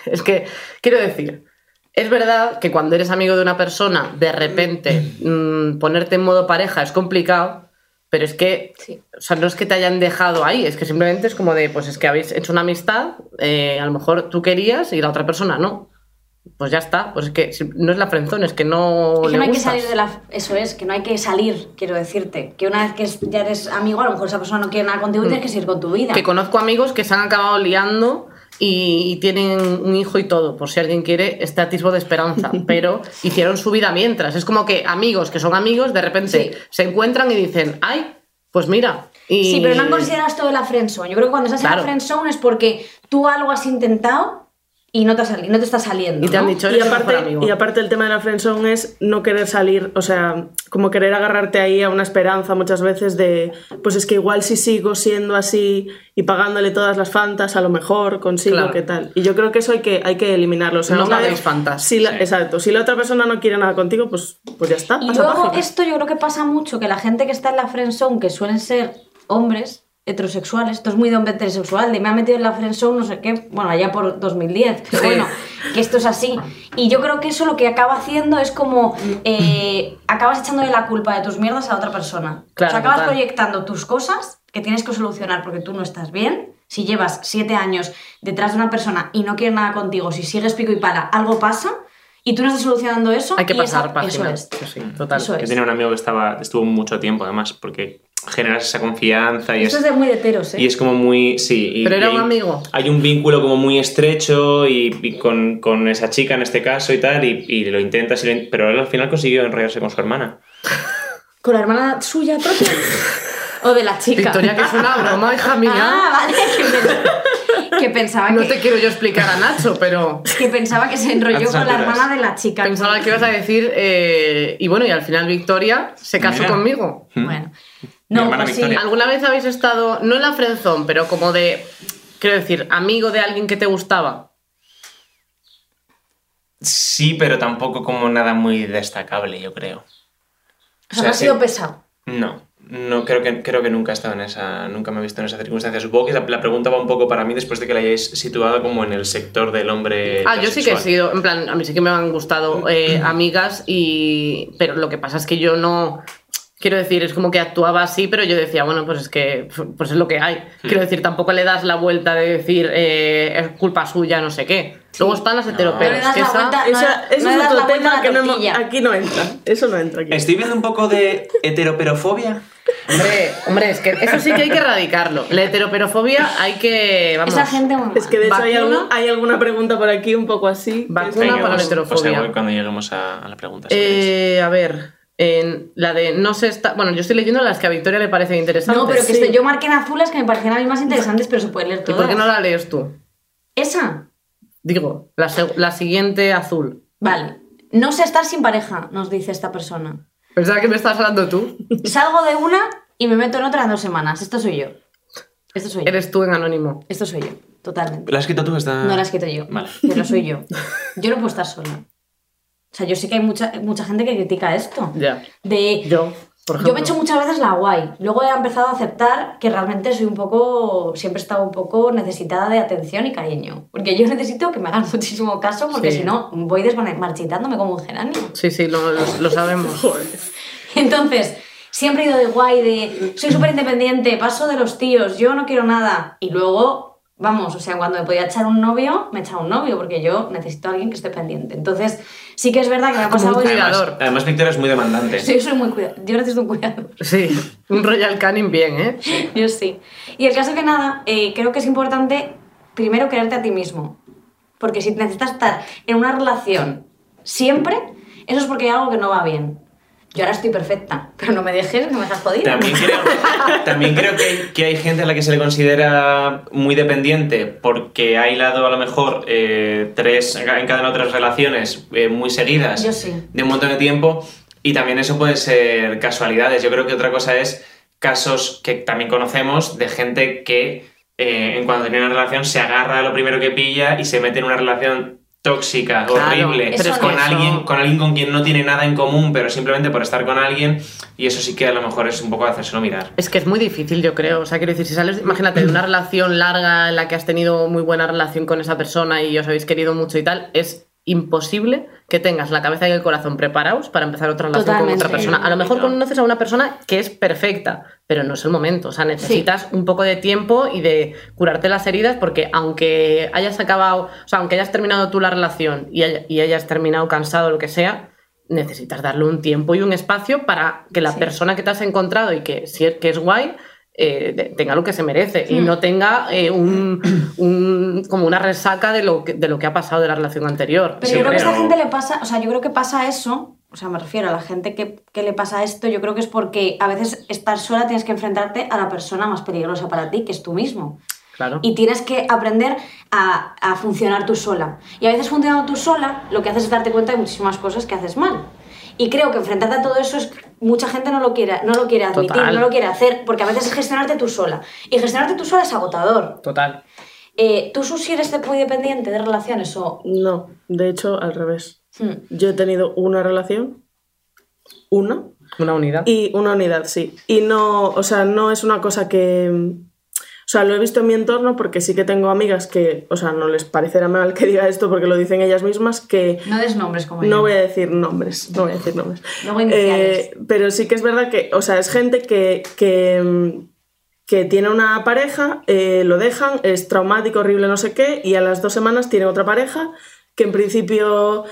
Es que, quiero decir, es verdad que cuando eres amigo de una persona, de repente mm, ponerte en modo pareja es complicado, pero es que, Sí. o sea, no es que te hayan dejado ahí, es que simplemente es como de, pues es que habéis hecho una amistad, eh, a lo mejor tú querías y la otra persona no. Pues ya está, pues es que no es la frenzón, es que no Es que le no hay que salir de la... Eso es, que no hay que salir, quiero decirte. Que una vez que ya eres amigo, a lo mejor esa persona no quiere nada contigo y tienes que seguir con tu vida. Mm. Que conozco amigos que se han acabado liando y, tienen un hijo y todo, por si alguien quiere este atisbo de esperanza, <laughs> pero hicieron su vida mientras. Es como que amigos que son amigos de repente Sí. se encuentran y dicen, ay, pues mira. Y... Sí, pero no han considerado esto de la friendzone. Yo creo que cuando estás en Claro. la friendzone es porque tú algo has intentado y no te, sali- no te está saliendo. Y te han ¿no? dicho, Y aparte, amigo. y aparte el tema de la friendzone es no querer salir, o sea, como querer agarrarte ahí a una esperanza muchas veces de, pues es que igual si sigo siendo así y pagándole todas las fantas, a lo mejor consigo Claro. qué tal. Y yo creo que eso hay que, hay que eliminarlo. O sea, No paguéis fantas. Si la- Sí. Exacto. Si la otra persona no quiere nada contigo, pues, pues ya está. Y luego página. esto yo creo que pasa mucho, que la gente que está en la friendzone, que suelen ser hombres heterosexuales, esto es muy de hombre heterosexual, de me ha metido en la friendzone no sé qué, bueno, allá por 2010, pero Sí. bueno, que esto es así. Y yo creo que eso lo que acaba haciendo es como, eh, acabas echándole la culpa de tus mierdas a otra persona. Claro, o sea, acabas total. proyectando tus cosas que tienes que solucionar porque tú no estás bien. Si llevas siete años detrás de una persona y no quiere nada contigo, si sigues pico y pala, algo pasa y tú no estás solucionando eso. Hay que y esa- pasar página. Eso es. Sí, total. Eso Yo es. tenía un amigo que estaba, estuvo mucho tiempo además, porque generas esa confianza y Eso es, es de muy de ¿eh? y es como muy... Sí, y- Pero y era un amigo. Hay un vínculo como muy estrecho y, y con, con esa chica en este caso y tal, y, y lo intentas, y lo in- pero él al final consiguió enrollarse con su hermana. ¿Con la hermana suya propia? ¿O de la chica? Victoria, que es una broma, hija <laughs> mía. Ah, vale. Que, pens- que pensaba No que, te quiero yo explicar a Nacho, pero que pensaba que se enrolló con la hermana de la chica. pensaba que ibas a decir. eh, y bueno, y al final Victoria se casó Mira. conmigo. Bueno. No, pues sí. ¿Alguna vez habéis estado, no en la friendzone, pero como de, quiero decir, amigo de alguien que te gustaba? Sí, pero tampoco como nada muy destacable, yo creo. O sea, no ha sí. sido pesado. No, no creo que, creo que nunca he estado en esa, nunca me he visto en esa circunstancia. Supongo que la, la pregunta va un poco para mí después de que la hayáis situado como en el sector del hombre. Ah, yo sí que he sido, en plan, a mí sí que me han gustado eh, amigas y... Pero lo que pasa es que yo no... Quiero decir, es como que actuaba así, pero yo decía, bueno, pues es que pues es lo que hay. Quiero decir, tampoco le das la vuelta de decir, eh, es culpa suya, no sé qué. Luego están las. No la esa- vuelta. Esa- no- eso no es otro tema que no aquí no entra. Eso no entra aquí. Estoy viendo un poco de heteroperofobia. Hombre, hombre, es que eso sí que hay que erradicarlo. La heteroperofobia hay que... Vamos, Esa gente muy Es que de hecho hay, ¿Vacuna? algún- hay alguna pregunta por aquí un poco así. Vacuna para la Venga, os- heterofobia. cuando lleguemos a, a la pregunta. si. Eh, a ver, en la de no se está... Bueno, yo estoy leyendo las que a Victoria le parecen interesantes. No, pero que Sí. esto- yo marqué en azules que me parecían a mí más interesantes, pero se puede leer ¿Y todas. por qué no la lees tú? Esa. Digo, la, la siguiente azul. Vale. No sé estar sin pareja, nos dice esta persona. Pensaba que me estás hablando tú. Salgo de una y me meto en otra en dos semanas. Esto soy yo. Esto soy yo. Eres tú en anónimo. Esto soy yo. Totalmente. ¿La has escrito tú? Esta... No la he escrito yo. Vale. Pero soy yo. <laughs> Yo no puedo estar sola. O sea, yo sé que hay mucha, mucha gente que critica esto. Ya. De. Yo, por ejemplo. Yo me he hecho muchas veces la guay. Luego he empezado a aceptar que realmente soy un poco. Siempre he estado un poco necesitada de atención y cariño. Porque yo necesito que me hagan <laughs> muchísimo caso, porque Sí. si no, voy desmarchitándome como un geranio. Sí, sí, lo, lo- lo sabemos. <laughs> Entonces, siempre he ido de guay, de soy súper independiente, paso de los tíos, yo no quiero nada. Y luego, vamos, o sea, cuando me podía echar un novio, me echaba un novio, porque yo necesito a alguien que esté pendiente. Entonces, sí que es verdad que me ha pasado un cuidador. Además, además, Victoria es muy demandante. Sí, yo soy muy cuidado. Yo necesito un cuidado. Sí, un Royal Canin bien, ¿eh? Yo sí. Y el caso que nada, eh, creo que es importante primero quererte a ti mismo. Porque si necesitas estar en una relación siempre, eso es porque hay algo que no va bien. Yo ahora estoy perfecta, pero no me dejes, que me dejas jodida. También creo, también creo que, hay, que hay gente a la que se le considera muy dependiente porque ha hilado a lo mejor eh, tres, encadenado tres relaciones eh, muy seguidas Yo sí. de un montón de tiempo y también eso puede ser casualidades. Yo creo que otra cosa es casos que también conocemos de gente que eh, en cuanto tiene una relación se agarra a lo primero que pilla y se mete en una relación tóxica, Claro, horrible, pero con alguien, con alguien con quien no tiene nada en común, pero simplemente por estar con alguien, y eso sí que a lo mejor es un poco de hacérselo mirar. Es que es muy difícil, yo creo. O sea, quiero decir, si sales, imagínate, de una <clears throat> relación larga en la que has tenido muy buena relación con esa persona y os habéis querido mucho y tal, es imposible que tengas la cabeza y el corazón preparados para empezar otra relación con otra persona. A lo mejor No. conoces a una persona que es perfecta, pero no es el momento. O sea, necesitas un poco de tiempo y de curarte las heridas porque aunque hayas acabado, o sea, aunque hayas terminado tú la relación y, haya- y hayas terminado cansado o lo que sea, necesitas darle un tiempo y un espacio para que la Sí. persona que te has encontrado y que, si es, que es guay eh, tenga lo que se merece y Mm. no tenga eh, un, un- como una resaca de lo, que, de lo que ha pasado de la relación anterior. Pero Sí, yo creo que a esta pero- gente le pasa, o sea, yo creo que pasa eso, o sea, me refiero a la gente que, que le pasa esto, yo creo que es porque a veces estar sola tienes que enfrentarte a la persona más peligrosa para ti, que es tú mismo. Claro. Y tienes que aprender a, a funcionar tú sola. Y a veces funcionando tú sola, lo que haces es darte cuenta de muchísimas cosas que haces mal. Y creo que enfrentarte a todo eso es mucha gente no lo quiere, no lo quiere admitir, Total. no lo quiere hacer, porque a veces es gestionarte tú sola. Y gestionarte tú sola es agotador. Total. Eh, ¿Tú, Susi, eres muy dependiente de relaciones o...? No, de hecho, al revés. Hmm. Yo he tenido una relación, una, Una unidad. y una unidad, sí. Y no, o sea, no es una cosa que... O sea, lo he visto en mi entorno porque sí que tengo amigas que, o sea, no les parecerá mal que diga esto porque lo dicen ellas mismas, que No des nombres como yo. no voy a decir nombres, no voy a decir nombres. Luego iniciales. Eh, pero sí que es verdad que, o sea, es gente que, que, mm, que tiene una pareja, eh, lo dejan, es traumático, horrible, no sé qué, y a las dos semanas tiene otra pareja que en principio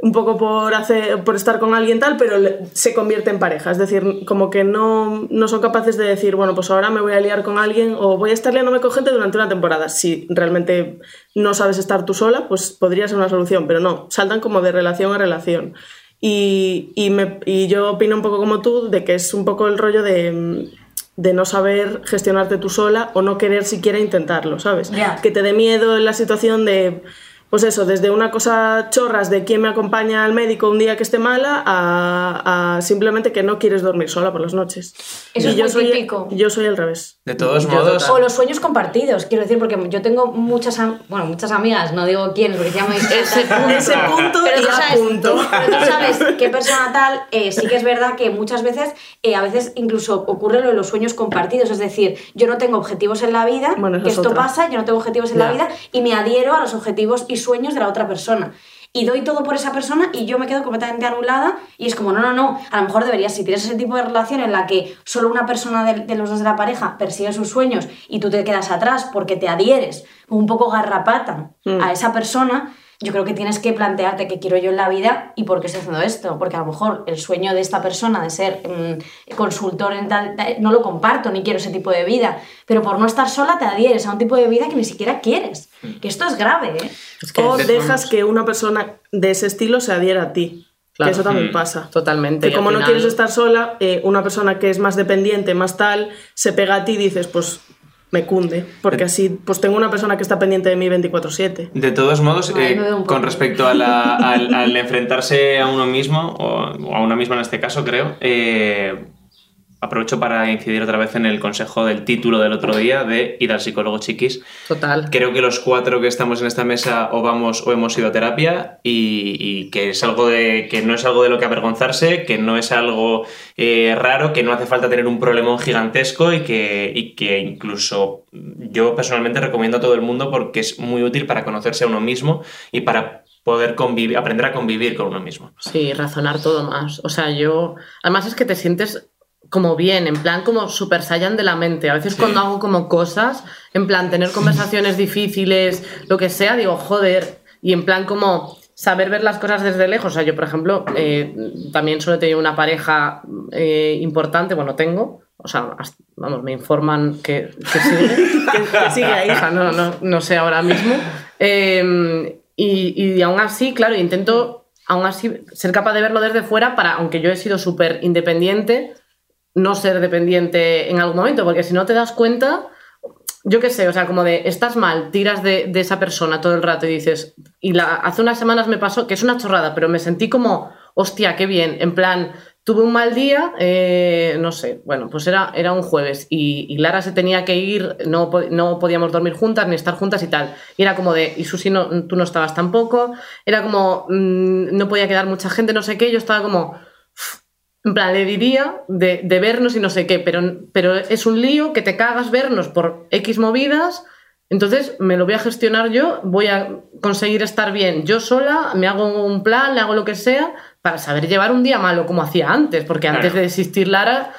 un poco por hacer por estar con alguien tal, pero se convierte en pareja. Es decir, como que no, no son capaces de decir, bueno, pues ahora me voy a liar con alguien o voy a estar liándome con gente durante una temporada. Si realmente no sabes estar tú sola, pues podría ser una solución, pero no, saltan como de relación a relación. Y, y, me- y yo opino un poco como tú, de que es un poco el rollo de, de no saber gestionarte tú sola o no querer siquiera intentarlo, ¿sabes? Ya. Que te dé miedo en la situación de, pues eso, desde una cosa chorras de quién me acompaña al médico un día que esté mala a, a simplemente que no quieres dormir sola por las noches. Eso Y es yo muy soy, típico. Yo soy al revés. De todos Yo modos, total. O los sueños compartidos, quiero decir, porque yo tengo muchas, am- bueno, muchas amigas, no digo quiénes, porque se llama <laughs> Ese punto, ese punto pero y tú, sabes, punto. pero tú sabes qué <laughs> persona tal, eh, sí que es verdad que muchas veces, eh, a veces incluso ocurre lo de los sueños compartidos, es decir, yo no tengo objetivos en la vida, Bueno, que es esto otra. pasa, yo no tengo objetivos en la Ya. vida y me adhiero a los objetivos y sueños de la otra persona. Y doy todo por esa persona y yo me quedo completamente anulada y es como, no, no, no, a lo mejor deberías, si tienes ese tipo de relación en la que solo una persona de, de los dos de la pareja persigue sus sueños y tú te quedas atrás porque te adhieres un poco garrapata Mm. a esa persona, yo creo que tienes que plantearte qué quiero yo en la vida y por qué estoy haciendo esto. Porque a lo mejor el sueño de esta persona de ser mm, consultor en tal, tal- no lo comparto ni quiero ese tipo de vida. Pero por no estar sola te adhieres a un tipo de vida que ni siquiera quieres. Que esto es grave, ¿eh? Es que o de- dejas que una persona de ese estilo se adhiera a ti. Claro. Que eso también Mm. pasa. Totalmente. Que como no final- quieres estar sola, eh, una persona que es más dependiente, más tal, se pega a ti y dices, pues me cunde. Porque así, pues tengo una persona que está pendiente de mí 24-7. De todos modos, Ay, eh, con respecto a la- <laughs> al, al enfrentarse a uno mismo, o, o a una misma en este caso, creo, eh, aprovecho para incidir otra vez en el consejo del título del otro día de ir al psicólogo chiquis. Total. Creo que los cuatro que estamos en esta mesa o vamos o hemos ido a terapia y, y que es algo de que no es algo de lo que avergonzarse, que no es algo eh, raro, que no hace falta tener un problemón gigantesco y que, y que incluso yo personalmente recomiendo a todo el mundo porque es muy útil para conocerse a uno mismo y para poder convivir, aprender a convivir con uno mismo. Sí, razonar todo más. O sea, yo. Además es que te sientes como bien, en plan como super saiyan de la mente. A veces Sí. cuando hago como cosas, en plan tener conversaciones difíciles, lo que sea, digo, joder. Y en plan como saber ver las cosas desde lejos. O sea, yo, por ejemplo, eh, también solo he tenido una pareja eh, importante, bueno, tengo. O sea, hasta- vamos, me informan que, que sigue. <laughs> Que, que sigue ahí. O sea, no, no, no sé ahora mismo. Eh, y, y aún así, claro, intento aún así ser capaz de verlo desde fuera para, aunque yo he sido súper independiente, no ser dependiente en algún momento, porque si no te das cuenta, yo qué sé, o sea, como de estás mal, tiras de, esa persona todo el rato y dices, y la, hace unas semanas me pasó, que es una chorrada, pero me sentí como, hostia, qué bien, en plan, tuve un mal día, eh, no sé, bueno, pues era, era un jueves y, y Lara se tenía que ir, no, no podíamos dormir juntas ni estar juntas y tal. Y era como de, y Susi, no, tú no estabas tampoco, era como, mm, no podía quedar mucha gente, no sé qué, yo estaba como, en plan, le diría de, de vernos y no sé qué, pero, pero es un lío que te cagas vernos por X movidas. Entonces me lo voy a gestionar yo, voy a conseguir estar bien yo sola, me hago un plan, le hago lo que sea, para saber llevar un día malo como hacía antes, porque antes de existir Lara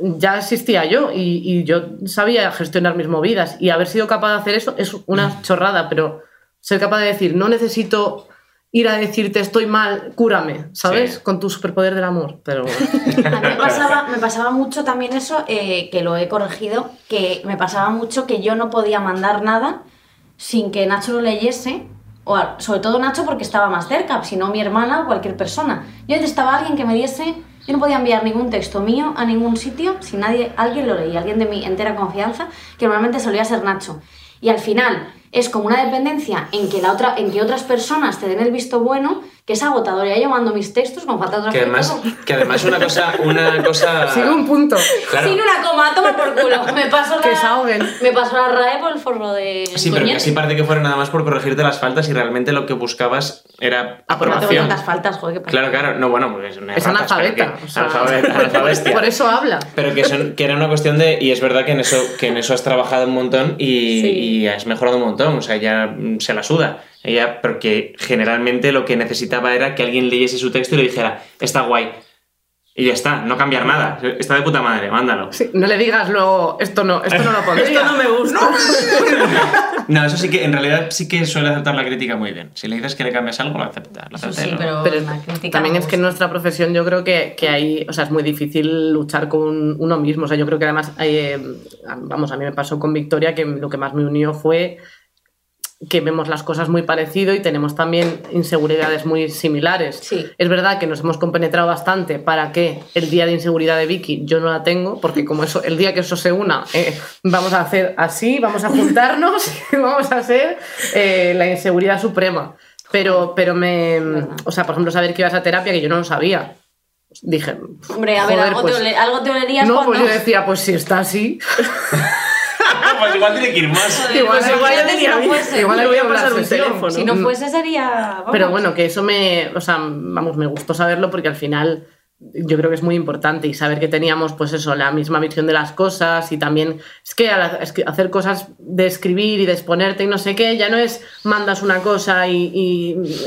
ya existía yo y, y yo sabía gestionar mis movidas y haber sido capaz de hacer eso es una chorrada, pero ser capaz de decir, no necesito ir a decirte estoy mal, cúrame, ¿sabes? Sí. Con tu superpoder del amor, pero... <laughs> A mí me pasaba, me pasaba mucho también eso, eh, que lo he corregido, que me pasaba mucho que yo no podía mandar nada sin que Nacho lo leyese, o sobre todo Nacho porque estaba más cerca, si no mi hermana o cualquier persona. Yo necesitaba a alguien que me diese, yo no podía enviar ningún texto mío a ningún sitio si nadie, alguien lo leía, alguien de mi entera confianza, que normalmente solía ser Nacho. Y al final es como una dependencia en que, la otra, en que otras personas te den el visto bueno, que es agotador. Ya yo mando mis textos con falta de otra Que además, que además una cosa, una cosa. <laughs> Sigue un punto. Claro. Sin una coma, toma por culo. Me paso la, Que se ahoguen. Me paso la RAE por el forro de. Sí, pero que así parece que fuera nada más por corregirte las faltas y realmente lo que buscabas era Ah, no aprobación. tantas faltas, joder, qué pasa. Claro, claro, no, bueno, pues es una Es ratas, analfabeta. que- o sea, analfabeta. <laughs> Por eso habla. Pero que, son, que era una cuestión de. Y es verdad que en eso, que en eso has trabajado un montón y, Sí. y has mejorado un montón. O sea, ya mm, se la suda. Ella, porque generalmente lo que necesitaba era que alguien leyese su texto y le dijera, está guay. Y ya está, no cambiar nada. Está de puta madre, mándalo. Sí, no le digas luego, esto no, esto no lo pondría. Esto no me gusta. <laughs> No, eso sí que, en realidad, sí que suele aceptar la crítica muy bien. Si le dices que le cambias algo, lo acepta. Lo sí, pero, Pero la crítica también es que en nuestra profesión yo creo que, que hay, o sea, es muy difícil luchar con uno mismo. O sea, yo creo que además, hay, eh, vamos, a mí me pasó con Victoria que lo que más me unió fue que vemos las cosas muy parecido y tenemos también inseguridades muy similares. Sí. Es verdad que nos hemos compenetrado bastante para que el día de inseguridad de Vicky yo no la tengo, porque como eso, el día que eso se una, eh, vamos a hacer así, vamos a juntarnos <laughs> y vamos a hacer eh, la inseguridad suprema. Pero, pero me. O sea, por ejemplo, saber que ibas a terapia, que yo no lo sabía. Dije. Hombre, a ver, algo, pues- te ole- algo te olerías No, cuando. pues yo decía, pues si está así. <laughs> <laughs> pues igual tiene que ir más. Joder, igual- pues igual imagínate si diría, no fuese. igual le voy a pasar un teléfono. Si no fuese sería. vamos. Pero bueno, que eso me, o sea, vamos, me gustó saberlo porque al final yo creo que es muy importante y saber que teníamos, pues eso, la misma visión de las cosas y también es que al hacer cosas de escribir y de exponerte y no sé qué, ya no es mandas una cosa y,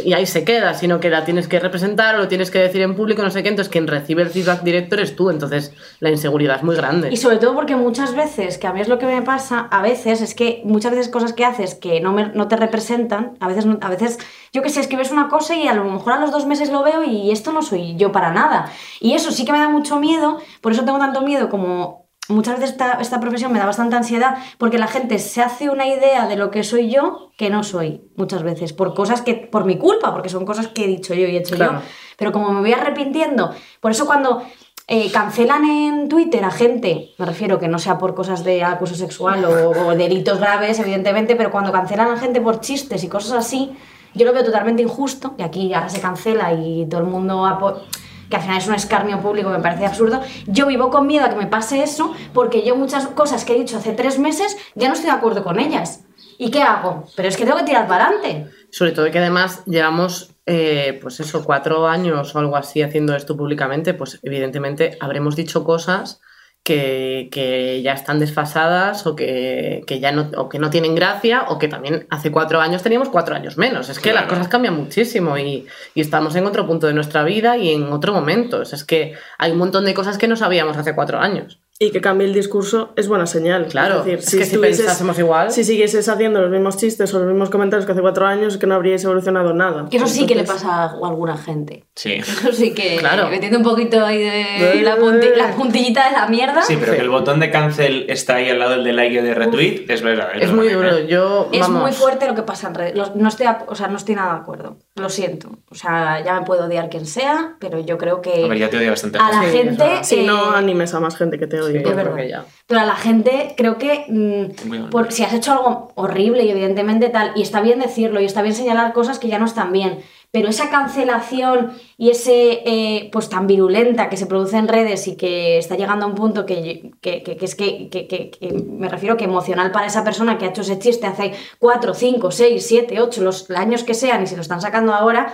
y- ahí se queda, sino que la tienes que representar o lo tienes que decir en público, no sé qué, entonces quien recibe el feedback directo eres tú, entonces la inseguridad es muy grande. Y sobre todo porque muchas veces, que a mí es lo que me pasa, a veces es que muchas veces cosas que haces que no, me- no te representan, a veces, a veces, yo que sé, escribes una cosa y a lo mejor a los dos meses lo veo y esto no soy yo para nada. Y eso sí que me da mucho miedo, por eso tengo tanto miedo como muchas veces esta, esta profesión me da bastante ansiedad, porque la gente se hace una idea de lo que soy yo que no soy muchas veces, por cosas que, por mi culpa, porque son cosas que he dicho yo y he hecho Claro. yo. Pero como me voy arrepintiendo, por eso cuando eh, cancelan en Twitter a gente, me refiero que no sea por cosas de acoso sexual o, o delitos graves, evidentemente, pero cuando cancelan a gente por chistes y cosas así, yo lo veo totalmente injusto, que aquí ahora se cancela y todo el mundo que al final es un escarnio público, me parece absurdo. Yo vivo con miedo a que me pase eso, porque yo muchas cosas que he dicho hace tres meses ya no estoy de acuerdo con ellas. ¿Y qué hago? Pero es que tengo que tirar para adelante. Sobre todo que además llevamos, eh, pues eso, cuatro años o algo así haciendo esto públicamente, pues evidentemente habremos dicho cosas que, que ya están desfasadas o que, que ya no, o que no tienen gracia o que también hace cuatro años teníamos cuatro años menos. Es que Claro. las cosas cambian muchísimo y, y estamos en otro punto de nuestra vida y en otro momento. O sea, es que hay un montón de cosas que no sabíamos hace cuatro años. Y que cambie el discurso es buena señal. Claro, decir, es que si pensásemos igual- Si siguieses haciendo los mismos chistes o los mismos comentarios que hace cuatro años, es que no habríais evolucionado nada. Que eso sí que le pasa a alguna gente. Sí. <laughs> Eso sí que, Claro. metiendo un poquito ahí de la, punti- la puntillita de la mierda. Sí, pero Sí. que el botón de cancel está ahí al lado del de like o de retweet, es verdad. Es muy duro. ¿eh? Yo, Es muy fuerte lo que pasa en redes. No estoy, a- o sea, no estoy nada de acuerdo. Lo siento. O sea, ya me puedo odiar quien sea, pero yo creo que A ver, ya te odia bastante. a la Sí, gente. Si eh, no animes a más gente que te odie. Sí, yo creo que ya. Pero a la gente creo que mm, por, si has hecho algo horrible y evidentemente tal, y está bien decirlo y está bien señalar cosas que ya no están bien, pero esa cancelación y ese, eh, pues tan virulenta que se produce en redes y que está llegando a un punto que, que, que- que es que, me refiero que emocional para esa persona que ha hecho ese chiste hace 4, 5, 6, 7, 8, los años que sean y se lo están sacando ahora,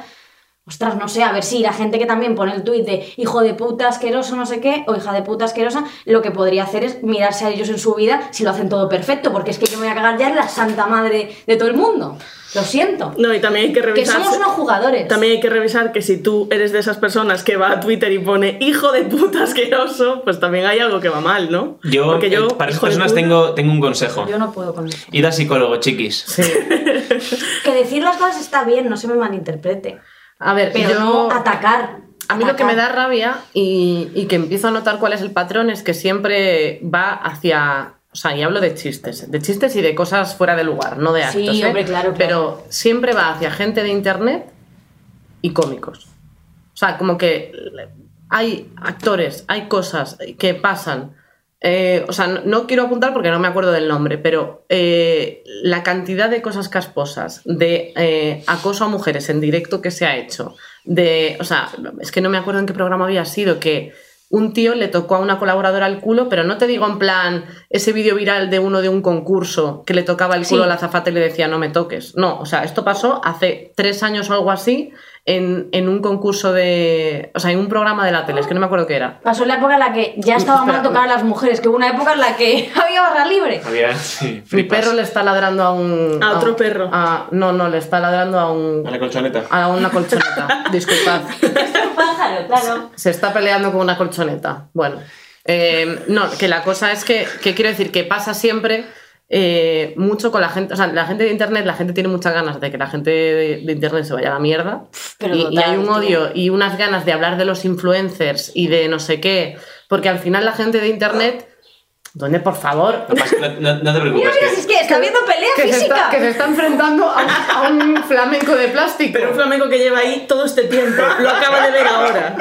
Ostras, no sé, a ver si la gente que también pone el tuit de hijo de puta asqueroso, no sé qué, o hija de puta asquerosa, lo que podría hacer es mirarse a ellos en su vida si lo hacen todo perfecto, porque es que yo me voy a cagar ya en la santa madre de todo el mundo. Lo siento. No, y también hay que Que revisar. somos unos jugadores. También hay que revisar que si tú eres de esas personas que va a Twitter y pone hijo de puta asqueroso, pues también hay algo que va mal, ¿no? Yo, Porque eh, para esas personas puta- tengo, tengo un consejo. Yo no puedo con eso. Id al psicólogo, chiquis. Sí. <laughs> Que decir las cosas está bien, no se me malinterprete. A ver, Pero yo... no atacar. A mí lo que me da rabia y, y que empiezo a notar cuál es el patrón es que siempre va hacia. O sea, y hablo de chistes, de chistes y de cosas fuera de lugar, no de Sí, actos. ¿eh? hombre, claro, claro. Pero siempre va hacia gente de internet y cómicos. O sea, como que hay actores, hay cosas que pasan. Eh, o sea, no, no quiero apuntar porque no me acuerdo del nombre, pero eh, la cantidad de cosas casposas, de eh, acoso a mujeres en directo que se ha hecho, de, o sea, es que no me acuerdo en qué programa había sido, que un tío le tocó a una colaboradora el culo, pero no te digo en plan ese vídeo viral de uno de un concurso que le tocaba el culo Sí. a la azafata y le decía no me toques. No, o sea, esto pasó hace tres años o algo así en, en un concurso de. O sea, en un programa de la tele, es que no me acuerdo qué era. Pasó la época en la que ya estaba mal tocar a las mujeres, que hubo una época en la que <laughs> había barra libre. Había, sí, Mi perro le está ladrando a un. A otro perro. a- no, no, le está ladrando a un. A la colchoneta. A una colchoneta. <laughs> Disculpad. Un pájaro, claro. Se está peleando con una colchoneta. Bueno, eh, no, que la cosa es que, que quiero decir que pasa siempre eh, mucho con la gente, o sea, la gente de internet, la gente tiene muchas ganas de que la gente de, de internet se vaya a la mierda. pero y, hay un odio y unas ganas de hablar de los influencers y de no sé qué, porque al final la gente de internet, ¿dónde por favor? No, no- no- te preocupes. Mira, mira, que- si es que está viendo pelea Que se, física. está, que se está enfrentando a un, a un <laughs> flamenco de plástico. Pero un flamenco que lleva ahí todo este tiempo. Lo acaba de ver ahora.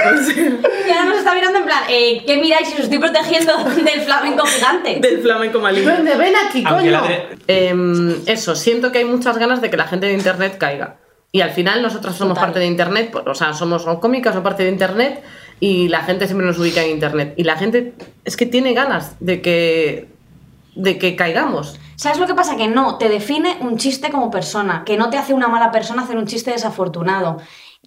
Y ahora nos está mirando en plan, eh, ¿qué miráis si os estoy protegiendo <laughs> del flamenco gigante? del flamenco maligno. Duende, ven aquí, coño. Em, eso, siento que hay muchas ganas de que la gente de internet caiga. Y al final nosotros somos Total. parte de internet, o sea, somos cómicas o parte de internet y la gente siempre nos ubica en internet. Y la gente es que tiene ganas de que, de que caigamos. ¿Sabes lo que pasa? Que no, te define un chiste como persona, que no te hace una mala persona hacer un chiste desafortunado.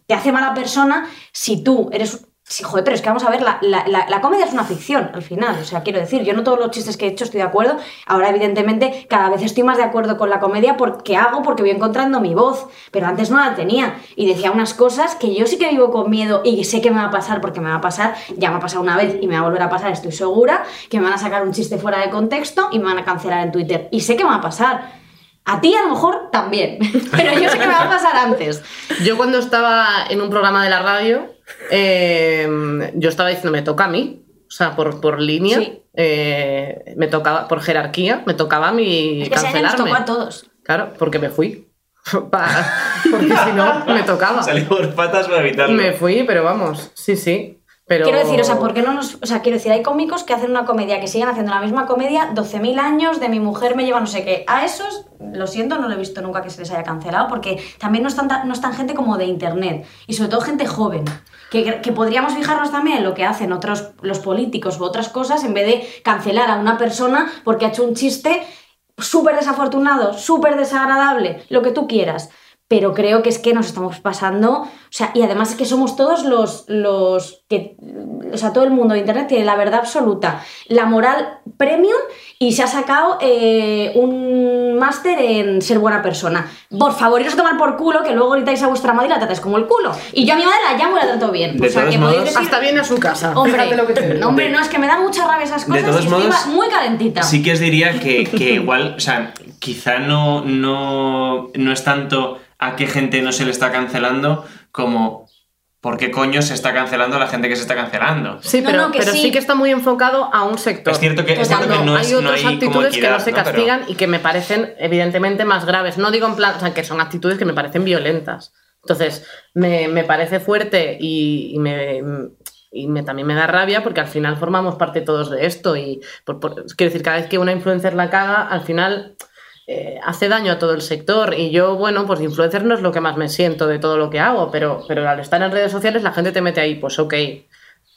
Te hace mala persona si tú eres... Sí, joder, pero es que vamos a ver, la, la- la- la comedia es una ficción al final. O sea, quiero decir, yo no todos los chistes que he hecho estoy de acuerdo. Ahora, evidentemente, cada vez estoy más de acuerdo con la comedia porque hago, porque voy encontrando mi voz. Pero antes no la tenía. Y decía unas cosas que yo sí que vivo con miedo y sé que me va a pasar porque me va a pasar. Ya me ha pasado una vez y me va a volver a pasar, estoy segura. Que me van a sacar un chiste fuera de contexto y me van a cancelar en Twitter. Y sé que me va a pasar. A ti a lo mejor también. <laughs> Pero yo sé que me va a pasar antes. Yo cuando estaba en un programa de la radio, em, yo estaba diciendo, me toca a mí. O sea, por, por línea, Sí. eh, me tocaba, por jerarquía, me tocaba a mí Es que ese año nos cancelarme. tocó a todos. Claro, porque me fui. <laughs> Porque si no, me tocaba. Salí por patas para evitarlo. Me fui, pero vamos, sí, sí. Pero... Quiero decir, o sea, ¿por qué no nos.? O sea, quiero decir, hay cómicos que hacen una comedia, que siguen haciendo la misma comedia 12.000 años, de mi mujer me lleva no sé qué. A esos, lo siento, no lo he visto nunca que se les haya cancelado, porque también no están, no están gente como de internet, y sobre todo gente joven. Que, podríamos fijarnos también en lo que hacen otros, los políticos u otras cosas, en vez de cancelar a una persona porque ha hecho un chiste súper desafortunado, súper desagradable, lo que tú quieras. Pero creo que es que nos estamos pasando, o sea, y además es que somos todos los, los que, o sea, todo el mundo de Internet tiene la verdad absoluta, la moral premium y se ha sacado eh, un máster en ser buena persona. Por favor, iros a tomar por culo, que luego gritáis a vuestra madre y la tratáis como el culo. Y yo a mi madre la llamo y la trato bien. De o sea, que podéis modos, decir... Hasta viene a su casa. Hombre, fíjate lo que te digo. no, hombre, no, es que me da mucha rabia esas cosas De todos y estoy modos, muy calentita. Sí que os diría que, que igual, o sea, quizá no, no, no es tanto a qué gente no se le está cancelando como por qué coño se está cancelando a la gente que se está cancelando. Sí, pero, no, que pero sí. sí. que está muy enfocado a un sector. Es cierto que, es cierto Total, que no, hay es, otras hay actitudes que no se Pero- castigan y que me parecen evidentemente más graves. No digo en plan, o sea, que son actitudes que me parecen violentas. Entonces, me, me parece fuerte y, y me, y me- también me da rabia porque al final formamos parte todos de esto. Y por- por- quiero decir, cada vez que una influencer la caga, al final eh, hace daño a todo el sector y yo, bueno, pues influencer no es lo que más me siento de todo lo que hago, pero, pero al estar en redes sociales la gente te mete ahí, pues ok.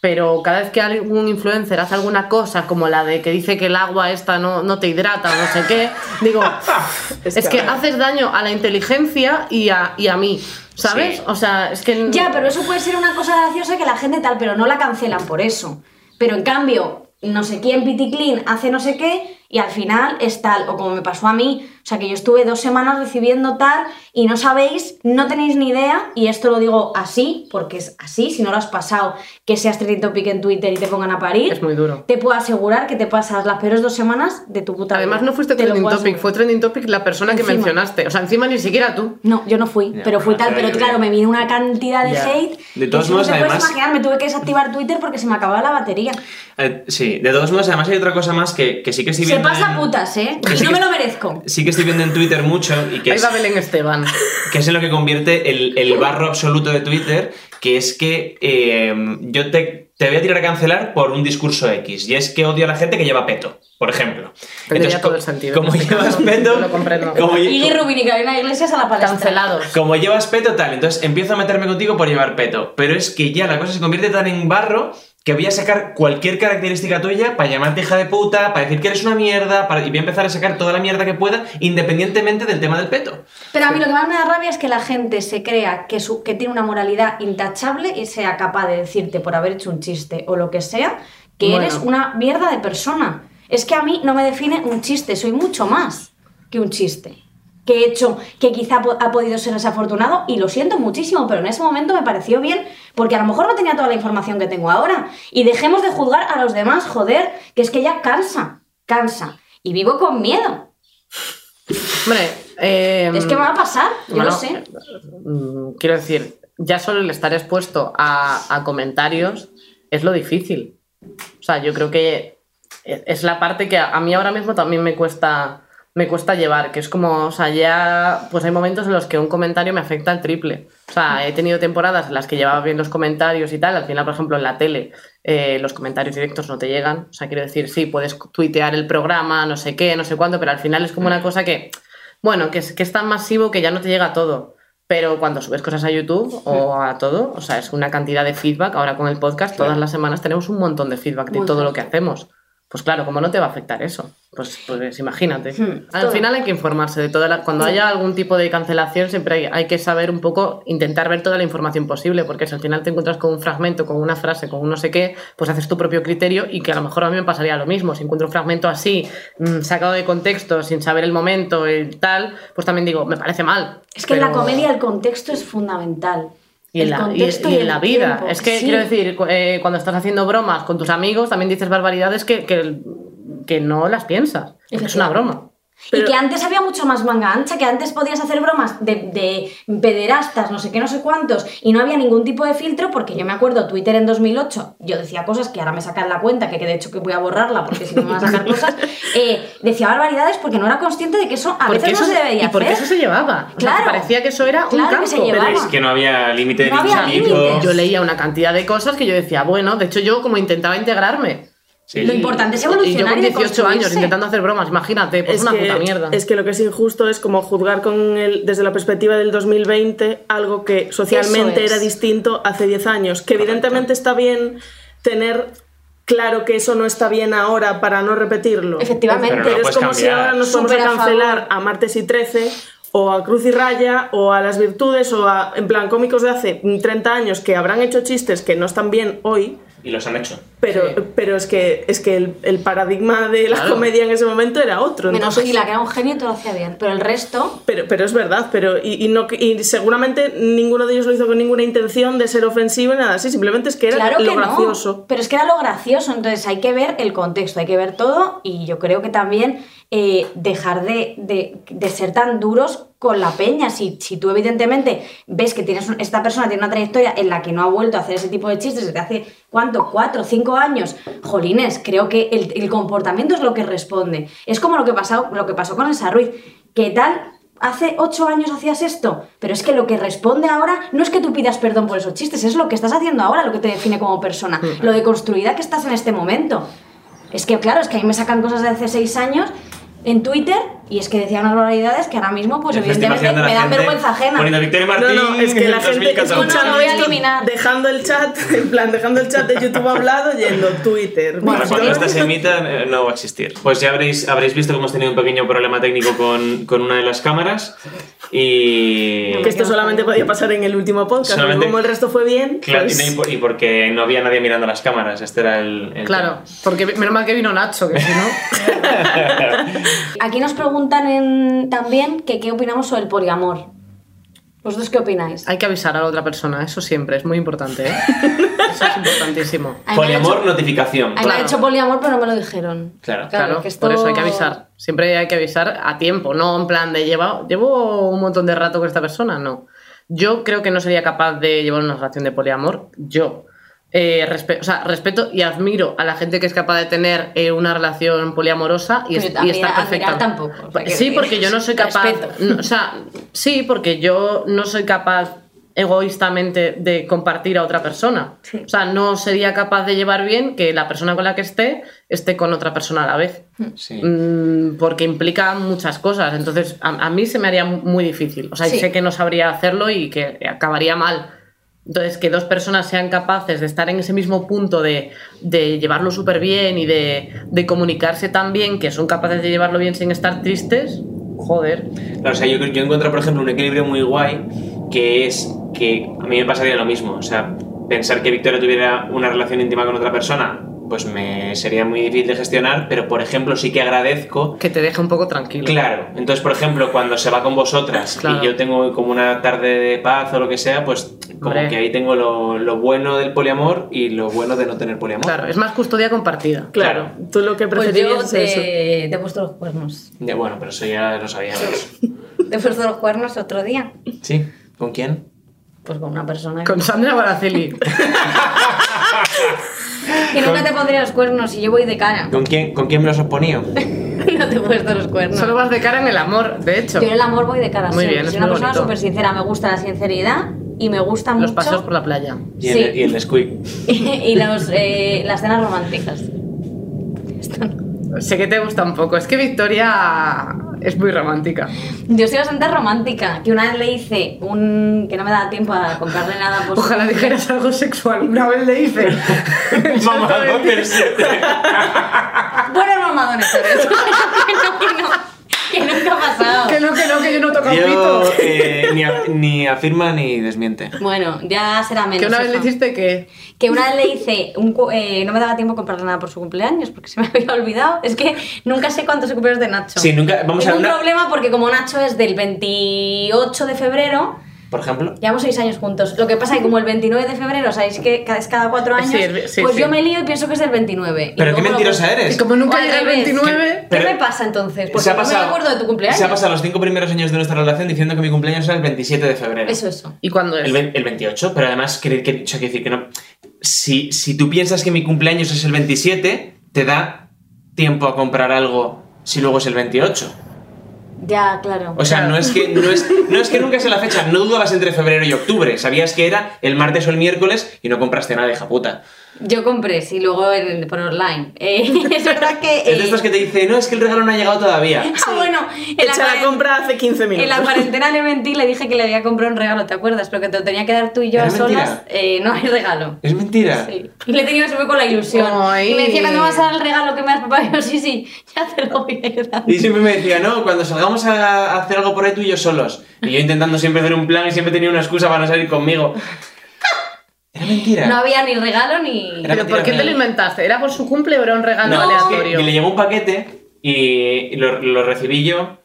Pero cada vez que algún influencer hace alguna cosa como la de que dice que el agua esta no, no te hidrata o no sé qué, digo, <laughs> es, que haces daño a la inteligencia y a, y a mí, ¿sabes? Sí. O sea, es que... Ya, pero eso puede ser una cosa graciosa que la gente tal, pero no la cancelan por eso. Pero en cambio, no sé quién, Pity Clean, hace no sé qué y al final es tal, o como me pasó a mí, o sea que yo estuve dos semanas recibiendo tal y no sabéis, no tenéis ni idea, y esto lo digo así, porque es así, si no lo has pasado, que seas trending topic en Twitter y te pongan a parir, Es muy duro. te puedo asegurar que te pasas las peores dos semanas de tu puta Además vida. no fuiste Te trending topic, asegurar. fue trending topic la persona que mencionaste. O sea, encima ni siquiera tú. No, yo no fui, Ya, pero fui tal, pero claro, me vino una cantidad de Ya. hate. De todos si no modos, te puedes además- imaginar, me tuve que desactivar Twitter porque se me acababa la batería. Eh, sí, de todos modos, además hay otra cosa más que, que sí que estoy Se viendo. pasa en- putas, ¿eh? que <laughs> Y sí no que- me lo merezco. Sí que estoy viendo en Twitter mucho y que Ahí es, va Belén Esteban. que es en lo que convierte el, el barro absoluto de Twitter, que es que eh, yo te, te voy a tirar a cancelar por un discurso X, y es que odio a la gente que lleva peto, por ejemplo. Tendría todo co- el sentido. Como <laughs> este llevas caso. peto, Lo comprendo. como, Iggy Rubin y Carolina Iglesias a la palestra. Cancelados. como llevas peto tal, entonces empiezo a meterme contigo por llevar peto, pero es que ya la cosa se convierte tan en barro que voy a sacar cualquier característica tuya para llamarte hija de puta, para decir que eres una mierda, para- y voy a empezar a sacar toda la mierda que pueda, independientemente del tema del peto. Pero a mí lo que más me da rabia es que la gente se crea que, su, que tiene una moralidad intachable y sea capaz de decirte por haber hecho un chiste o lo que sea, que Bueno. eres una mierda de persona. Es que a mí no me define un chiste, soy mucho más que un chiste. Que he hecho, que quizá ha podido ser desafortunado y lo siento muchísimo, pero en ese momento me pareció bien porque a lo mejor no tenía toda la información que tengo ahora. Y dejemos de juzgar a los demás, joder, que es que ya cansa, cansa. Y vivo con miedo. Hombre, eh, Es que me va a pasar, yo bueno, lo sé. mm, quiero decir, ya solo el estar expuesto a, a comentarios es lo difícil. O sea, yo creo que es la parte que a mí ahora mismo también me cuesta, me cuesta llevar, que es como, o sea, ya, pues hay momentos en los que un comentario me afecta al triple. O sea, he tenido temporadas en las que llevaba bien los comentarios y tal, al final, por ejemplo, en la tele eh, los comentarios directos no te llegan. O sea, quiero decir, sí, puedes tuitear el programa, no sé qué, no sé cuánto, pero al final es como una cosa que, bueno, que es, que es tan masivo que ya no te llega todo. Pero cuando subes cosas a YouTube o a todo, o sea, es una cantidad de feedback. Ahora con el podcast, todas las semanas tenemos un montón de feedback de todo lo que hacemos. Pues claro, ¿cómo no te va a afectar eso? Pues, pues imagínate. Hmm, Al todo. final hay que informarse de toda la... Cuando haya algún tipo de cancelación, siempre hay, hay que saber un poco, intentar ver toda la información posible, porque si al final te encuentras con un fragmento, con una frase, con un no sé qué, pues haces tu propio criterio y que a lo mejor a mí me pasaría lo mismo. Si encuentro un fragmento así, mm, sacado de contexto, sin saber el momento, el tal, pues también digo, me parece mal. Es que en la comedia el contexto es fundamental. Y en, la, y- contexto y y, en la vida. tiempo. Es que Sí. quiero decir, eh, cuando estás haciendo bromas con tus amigos, también dices barbaridades que, que, que no las piensas. Es una broma. Y que antes había mucho más manga ancha, que antes podías hacer bromas de, de pederastas, no sé qué, no sé cuántos, y no había ningún tipo de filtro, porque yo me acuerdo, Twitter en 2008, yo decía cosas que ahora me sacan la cuenta, que, que de hecho que voy a borrarla, porque si no me van a sacar cosas, <laughs> eh, decía barbaridades porque no era consciente de que eso a Porque veces eso, no se debería y porque hacer. eso se llevaba. O sea, Claro. que parecía que eso era Claro un que se campo. llevaba. Pero es que no había límite de No había. Yo leía una cantidad de cosas que yo decía, bueno, de hecho yo como intentaba integrarme. Sí. Lo importante es Y yo evolucionar con y 18 años intentando hacer bromas, imagínate, pues una que, puta mierda. es que lo que es injusto es como juzgar con el, desde la perspectiva del 2020 algo que socialmente es. era distinto hace 10 años. Que evidentemente está bien tener claro que eso no está bien ahora para no repetirlo. Efectivamente. Pero es como si ahora nos vamos a a cancelar favor. a Martes y 13 o a Cruz y Raya o a Las Virtudes o a, en plan, cómicos de hace 30 años que habrán hecho chistes que no están bien hoy. Y los han hecho. Pero, Sí. pero es que, es que el, el paradigma de la Claro. comedia en ese momento era otro. Menos entonces- Gila, que era un genio y te lo hacía bien, pero el resto... Pero, pero es verdad, pero y, y no, y seguramente ninguno de ellos lo hizo con ninguna intención de ser ofensivo ni nada así, simplemente es que era Claro lo que gracioso. no, pero es que era lo gracioso, entonces hay que ver el contexto, hay que ver todo y yo creo que también eh, dejar de, de- de ser tan duros con la peña. Si, si tú evidentemente ves que tienes un- esta persona tiene una trayectoria en la que no ha vuelto a hacer ese tipo de chistes desde hace, ¿cuánto? ¿Cuatro? ¿Cinco años? Jolines, creo que el, el comportamiento es lo que responde. Es como lo que, pasó, lo que pasó con el Ruiz. ¿Qué tal? Hace ocho años hacías esto, pero es que lo que responde ahora no es que tú pidas perdón por esos chistes, es lo que estás haciendo ahora lo que te define como persona, <laughs> lo de construida que estás en este momento. Es que, claro, es que a mí me sacan cosas de hace seis años en Twitter Y es que decía unas barbaridades que ahora mismo, pues evidentemente me dan vergüenza ajena. Poniendo Victoria No, Martín. no, es que la gente 2014. escuchando No, lo voy a eliminar. dejando el chat, <laughs> en plan, dejando el chat de YouTube hablado, yendo Twitter. Bueno, Para cuando esta se emita eh, no va a existir. Pues ya habréis, habréis visto que hemos tenido un pequeño problema técnico con, con una de las cámaras y... Que esto solamente podía pasar en el último podcast, Solamente- como el resto fue bien, Claro, pues- y porque no había nadie mirando las cámaras, este era el... el Claro, porque menos mal que vino Nacho, que si no. <laughs> Aquí nos preguntan en- también que qué opinamos sobre el poliamor. ¿Vosotros qué opináis? Hay que avisar a la otra persona, eso siempre, es muy importante, ¿eh? <laughs> Eso es importantísimo. Poliamor, hecho- notificación. Mí me Claro. han hecho poliamor, pero no me lo dijeron. Claro. Claro, que esto- por eso hay que avisar. Siempre hay que avisar a tiempo, no en plan de lleva, llevo un montón de rato con esta persona, no. Yo creo que no sería capaz de llevar una relación de poliamor. Yo eh, respe- o sea, respeto y admiro a la gente que es capaz de tener eh, una relación poliamorosa y, es- y estar perfecta. admirar tampoco, o sea, quiero sí, porque yo no soy capaz. no, o sea, sí, porque yo no soy capaz egoístamente de compartir a otra persona. Sí. O sea, no sería capaz de llevar bien que la persona con la que esté esté con otra persona a la vez. Sí. Mm, porque implica muchas cosas. Entonces, a, a mí se me haría muy difícil. O sea, Sí. sé que no sabría hacerlo y que acabaría mal. Entonces, que dos personas sean capaces de estar en ese mismo punto de, de llevarlo súper bien y de, de comunicarse tan bien que son capaces de llevarlo bien sin estar tristes, joder. Claro, o sea, yo, yo encuentro, por ejemplo, un equilibrio muy guay que es que a mí me pasaría lo mismo. O sea, pensar que Victoria tuviera una relación íntima con otra persona, pues me sería muy difícil de gestionar, pero por ejemplo, sí que agradezco. Que te deje un poco tranquilo. Claro, entonces, por ejemplo, cuando se va con vosotras Claro. y yo tengo como una tarde de paz o lo que sea, pues como Hombre. que ahí tengo lo, lo bueno del poliamor y lo bueno de no tener poliamor. Claro, es más custodia compartida. Claro, tú lo que Pues preferirías yo es eso. te, te he puesto los cuernos. Ya, bueno, pero eso ya lo sabíamos. <laughs> Te he puesto los cuernos otro día. ¿Sí? ¿Con quién? Pues con una persona que, Con Sandra Baraceli. <laughs> que nunca te pondría los cuernos y yo voy de cara. ¿Con quién, ¿con quién me los has ponido? <laughs> no te he puesto los cuernos. Solo vas de cara en el amor, de hecho. Yo en el amor voy de cara Muy siempre. bien, es Soy una muy persona súper sincera. Me gusta la sinceridad y me gusta Los mucho. paseos por la playa. Y el, Sí. y el squeak. <laughs> y los, eh, las cenas románticas. Esto no. Sé que te gusta un poco. Es que Victoria es muy romántica. Yo soy bastante romántica. Que una vez le hice un. que no me daba tiempo a comprarle nada por su Ojalá dijeras algo sexual. Una vez le hice. <laughs> Mamadón del 7. Buenos mamadones, que no, que no. Que nunca ha pasado. que no, que no, que yo no toco Yo pito. eh, ni, a- ni afirma ni desmiente. Bueno, ya será menos. Que una vez le hija. hiciste que. Que una vez le hice, un, cu- eh, no me daba tiempo a comprarle nada por su cumpleaños porque se me <laughs> había olvidado. Es que nunca sé cuántos cumpleaños de Nacho. Sí, nunca. Vamos Tengo a un una. problema porque como Nacho es del 28 de febrero, Por ejemplo. llevamos seis años juntos. Lo que pasa es que como el 29 de febrero, sabéis que cada, es cada cuatro años, Sí, el- sí, pues sí. yo me lío y pienso que es del 29. Y Pero qué mentirosa eres. Y como nunca llega el revés. 29. ¿Qué Pero- me pasa entonces? Porque se ha no pasado, me acuerdo de tu cumpleaños. Se ha pasado los cinco primeros años de nuestra relación diciendo que mi cumpleaños era el 27 de febrero. Eso, eso. ¿Y cuándo es? El, el 28, pero además, que, que, o sea, quiero decir que no. Si, si tú piensas que mi cumpleaños es el 27, te da tiempo a comprar algo si luego es el 28. Ya, claro. O sea, no es que no es, no es que nunca sea la fecha, no dudabas entre febrero y octubre. Sabías que era el martes o el miércoles y no compraste nada, hija puta. Yo compré, sí, luego en- por online. <laughs> Eh, es verdad que... Es de eh, estos que te dice, no, es que el regalo no ha llegado todavía. <laughs> Ah, bueno, en Hecha la cuaren- compra hace 15 En la minutos. cuarentena le mentí y le dije que le había comprado un regalo, ¿te acuerdas? Pero que te lo tenía que dar tú y yo ¿Era a solas. Eh, no hay regalo. Es mentira. Sí. Y le tenía que subir con la ilusión. Ay. Y me decía, ¿cuándo vas a dar el regalo que me has preparado? Y <laughs> yo, sí, sí, ya te lo voy a ayudar. Y siempre me decía, no, cuando salgamos a a hacer algo por ahí tú y yo solos. Y yo intentando siempre hacer un plan y siempre tenía una excusa para no salir conmigo. Era mentira. No había ni regalo ni... Era ¿Pero por qué te lo inventaste? ¿Era por su cumple o era un regalo No, es que, aleatorio? que le llegó un paquete y lo, lo recibí yo.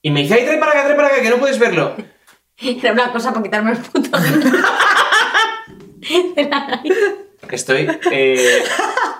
Y me dice, ay, trae para acá, trae para acá, que no puedes verlo. <laughs> Era una cosa para quitarme el puto. <laughs> <laughs> Estoy. Eh, <laughs>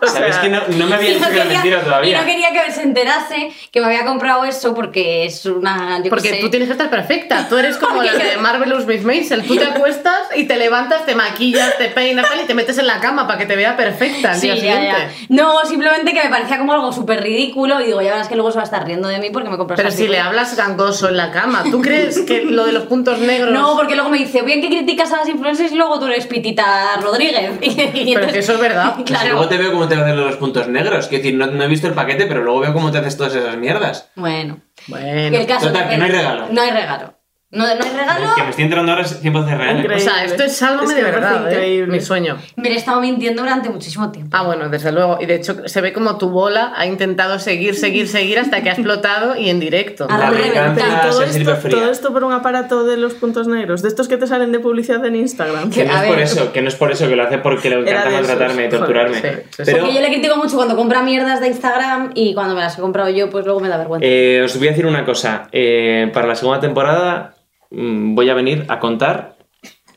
Sabes sea, que no, no me había Y dicho no que era mentira Y todavía. no quería que se enterase que me había comprado eso porque es una... yo Porque sé. tú tienes que estar perfecta. Tú eres como <laughs> la de Marvelous Miss Maisel. Tú te acuestas y te levantas, te maquillas, te peinas tal, y te metes en la cama para que te vea perfecta al Sí, día ya, siguiente. ya. No, simplemente que me parecía como algo súper ridículo y digo, ya verás que luego se va a estar riendo de mí porque me compras Pero si le hablas gangoso en la cama, ¿tú crees que lo de los puntos negros... <laughs> No, porque luego me dice, bien que criticas a las influencers y luego tú eres Pitita Rodríguez. Y, y Pero entonces- que eso es verdad. <laughs> Pues Claro. luego te veo cómo te haces los puntos negros. Quiero decir, no, no he visto el paquete, pero luego veo cómo te haces todas esas mierdas. Bueno. Bueno. el caso Total, que no hay regalo. No hay regalo. No, no hay regalo. Que me estoy enterando ahora es 100% real. O sea, esto es sálvame Es de verdad, ¿eh? increíble. Mi sueño. Me he estado mintiendo durante muchísimo tiempo. Ah, bueno, desde luego. Y de hecho se ve como tu bola ha intentado seguir, seguir, seguir hasta que ha explotado y en directo. A La reventar. todo, se sirve esto, fría. todo esto por un aparato de los puntos negros, de estos que te salen de publicidad en Instagram. Que no es por eso, que no es por eso, que lo hace porque le encanta maltratarme y torturarme. sí, sí, sí. Pero Porque yo le critico mucho cuando compra mierdas de Instagram y cuando me las he comprado yo, pues luego me da vergüenza. eh, os voy a decir una cosa. Eh, para la segunda temporada voy a venir a contar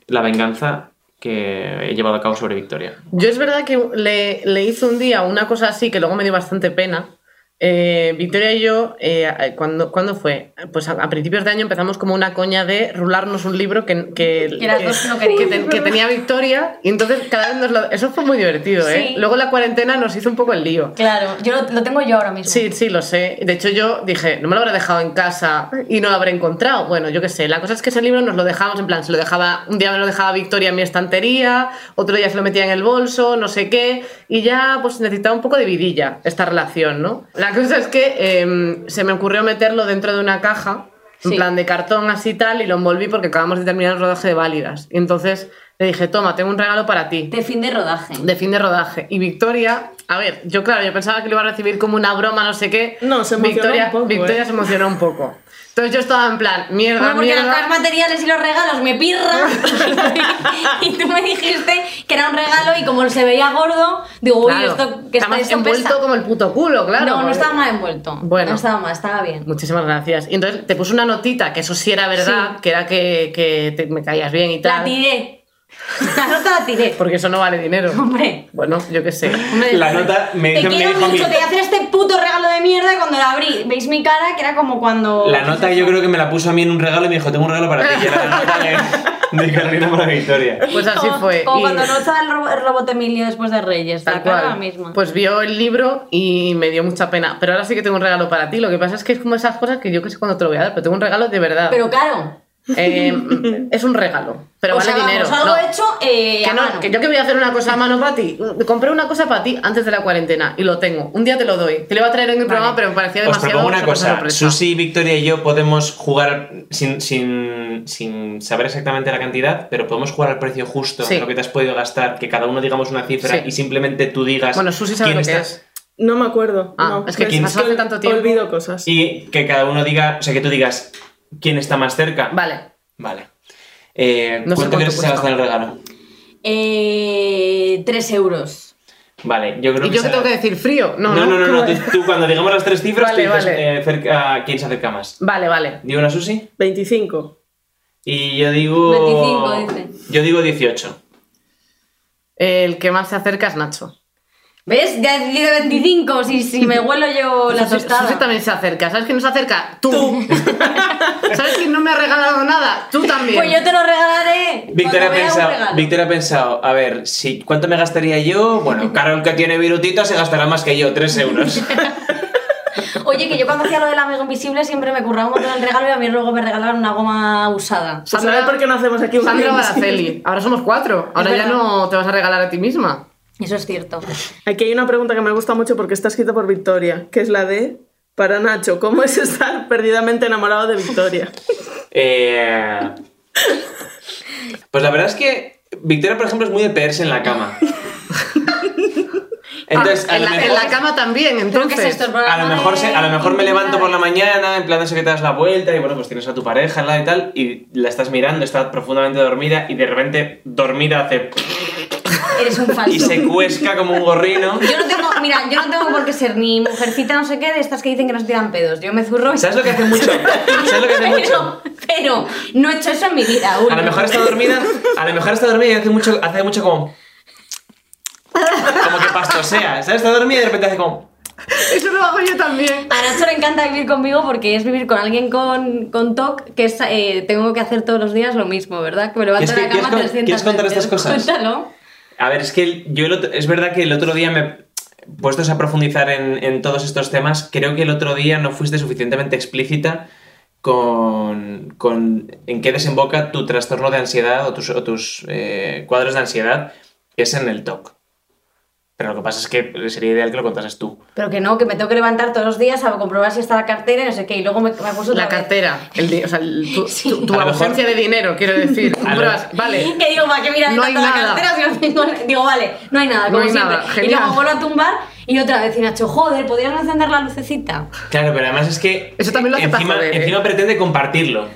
la venganza que he llevado a cabo sobre Victoria. Yo es verdad que le, le hice un día una cosa así que luego me dio bastante pena. Eh, Victoria y yo, eh, ¿cuándo, ¿cuándo fue? Pues a, a principios de año empezamos como una coña de rularnos un libro que, que, Que dos no que, te- que tenía Victoria y entonces cada vez nos lo... Eso fue muy divertido, ¿eh? Sí. Luego la cuarentena nos hizo un poco el lío. Claro, yo lo, lo tengo yo ahora mismo. Sí, sí, lo sé. De hecho, yo dije, no me lo habré dejado en casa y no lo habré encontrado. Bueno, yo qué sé. La cosa es que ese libro nos lo dejamos, en plan, se lo dejaba, un día me lo dejaba Victoria en mi estantería, otro día se lo metía en el bolso, no sé qué, y ya pues necesitaba un poco de vidilla esta relación, ¿no? La cosa es que em, se me ocurrió meterlo dentro de una caja, en Sí. plan de cartón así tal, y lo envolví porque acabamos de terminar el rodaje de Válidas. Y entonces le dije, toma, tengo un regalo para ti De fin de rodaje. de fin de rodaje. Y Victoria, a ver, yo claro, yo pensaba que lo iba a recibir como una broma, no sé qué. No, se emocionó Victoria, un poco, Victoria ¿eh? se emocionó un poco. Entonces yo estaba en plan, mierda, Hombre, porque mierda. cosas materiales y los regalos me pirran. <laughs> <laughs> y tú me dijiste que era un regalo y como se veía gordo, digo, uy, Claro, esto que está más envuelto pesa. como el puto culo, claro. no, no estaba mal envuelto. Bueno. No estaba mal, estaba bien. Muchísimas gracias. Y entonces te puse una notita, que eso sí era verdad, que era que, que te- me caías bien y tal. La tiré. <laughs> La nota la tiré. Porque eso no vale dinero. Hombre. Bueno, yo qué sé. Hombre, La nota me, Te dijo- me quiero dijo mucho, te voy a hacer este puto regalo de mierda y cuando la abrí, ¿veis mi cara? Que era como cuando... La nota yo creo que me la puso a mí en un regalo y me dijo, tengo un regalo para ti. Y era la nota de, <laughs> de Carolina para Victoria. Pues así Como- fue. Como Y- cuando no estaba el, ro- el robot Emilio después de Reyes. Tal la cara cual. la misma. Pues vio el libro y me dio mucha pena. Pero ahora sí que tengo un regalo para ti. Lo que pasa es que es como esas cosas que yo que sé cuándo te lo voy a dar, pero tengo un regalo de verdad. Pero claro. Eh, <laughs> es un regalo, pero o vale sea, vamos, dinero. algo No, hecho eh, que no, que yo que voy a hacer una cosa a mano para ti. Compré una cosa para ti antes de la cuarentena y lo tengo. Un día te lo doy. Te lo iba a traer en el programa, pero me parecía Os demasiado. propongo una cosa. Susi, Victoria y yo podemos jugar sin, sin, sin saber exactamente la cantidad, pero podemos jugar al precio justo Sí. lo que te has podido gastar, que cada uno digamos una cifra Sí. y simplemente tú digas. Bueno, Susi sabe quién lo que está- es. No me acuerdo. Ah, no. es que Es hace tanto tiempo. Olvido cosas. Y que cada uno diga, o sea, que tú digas quién está más cerca. Vale. Vale. Eh, No sé ¿Cuánto crees que se gasta en el regalo? Eh, 3 euros. Vale, yo creo ¿Y que yo qué se- tengo que decir? ¿Frío? No, No, no, no, no, ¿Cómo tú, cuando digamos las tres cifras, Vale, dices vale. eh, cerca- quién se acerca más. Vale, vale. Digo una Susi 25. y yo digo. 25 dice. Yo digo 18. El que más se acerca es Nacho. ¿Ves? Ya he dicho 25, si, si me huelo yo <laughs> la tostada. Susi también se acerca. ¿Sabes quién no se acerca? Tú. <laughs> ¿Sabes quién no me ha regalado nada? Tú también. Pues yo te lo regalaré. Victoria ha, pensado. Victoria ha pensado, a ver, si, ¿cuánto me gastaría yo? Bueno, Carol que tiene virutito se gastará más que yo, 3 euros. <laughs> Oye, que yo cuando hacía lo del amigo invisible siempre me curraba un montón el regalo y a mí luego me regalaban una goma usada. Ver por qué no hacemos aquí un Sandra. Baraceli. Ahora somos cuatro. Ahora ya no te vas a regalar a ti misma. Eso es cierto. Aquí hay una pregunta que me gusta mucho porque está escrita por Victoria, que es la de, para Nacho, ¿cómo es estar perdidamente enamorado de Victoria? <laughs> Eh, Pues la verdad es que Victoria, por ejemplo, es muy de pegarse en la cama. <laughs> Entonces, Ah, a en, lo la, en mejor- la cama también, entonces. es esto, A lo, mejor se- a lo mejor me levanto por la mañana, en plan de eso que te das la vuelta y bueno, pues tienes a tu pareja al lado y tal, y la estás mirando, está profundamente dormida y de repente dormida hace Eres un falso. y se cuesca como un gorrino. Yo no tengo, mira, yo no tengo por qué ser ni mujercita no sé qué de estas que dicen que no se tiran pedos. Yo me zurro y... ¿Sabes lo que hace mucho? <laughs> ¿Sabes lo que hace mucho? Pero, pero no he hecho eso en mi vida aún. A lo mejor está dormida, a lo mejor está dormida y hace mucho, hace mucho como. Como que pastosea, ¿sabes? Está dormida y de repente hace como. Eso lo hago yo también. A Nacho le encanta vivir conmigo porque es vivir con alguien con, con TOC que es, eh, tengo que hacer todos los días lo mismo, ¿verdad? Que me levanto de ¿Quieres la cama quieres con- 300 quieres contar veces. estas cosas? <laughs> Cuéntalo. A ver, es que yo es verdad que el otro día me. Puestos a profundizar en, todos estos temas, creo que el otro día no fuiste suficientemente explícita con, con en qué desemboca tu trastorno de ansiedad o tus, o tus eh, cuadros de ansiedad, que es en el TOC. Pero lo que pasa es que sería ideal que lo contases tú. Pero que no, que me tengo que levantar todos los días a comprobar si está la cartera y no sé qué. Y luego me, me puso otra La vez. cartera, el o sea, el- tu, <laughs> Sí. tu- tu A lo mejor- ausencia de dinero, quiero decir. <laughs> Compras- vale. <laughs> Que digo, ¿para qué mirar No hay tanto la nada. cartera si no tengo nada? Digo, vale, no hay nada, No como hay siempre. nada, y genial. luego vuelvo a tumbar y otra vez, y Nacho, joder, ¿podrías no encender la lucecita? Claro, pero además es que. Eso también lo hace encima, joder, ¿eh? encima pretende compartirlo.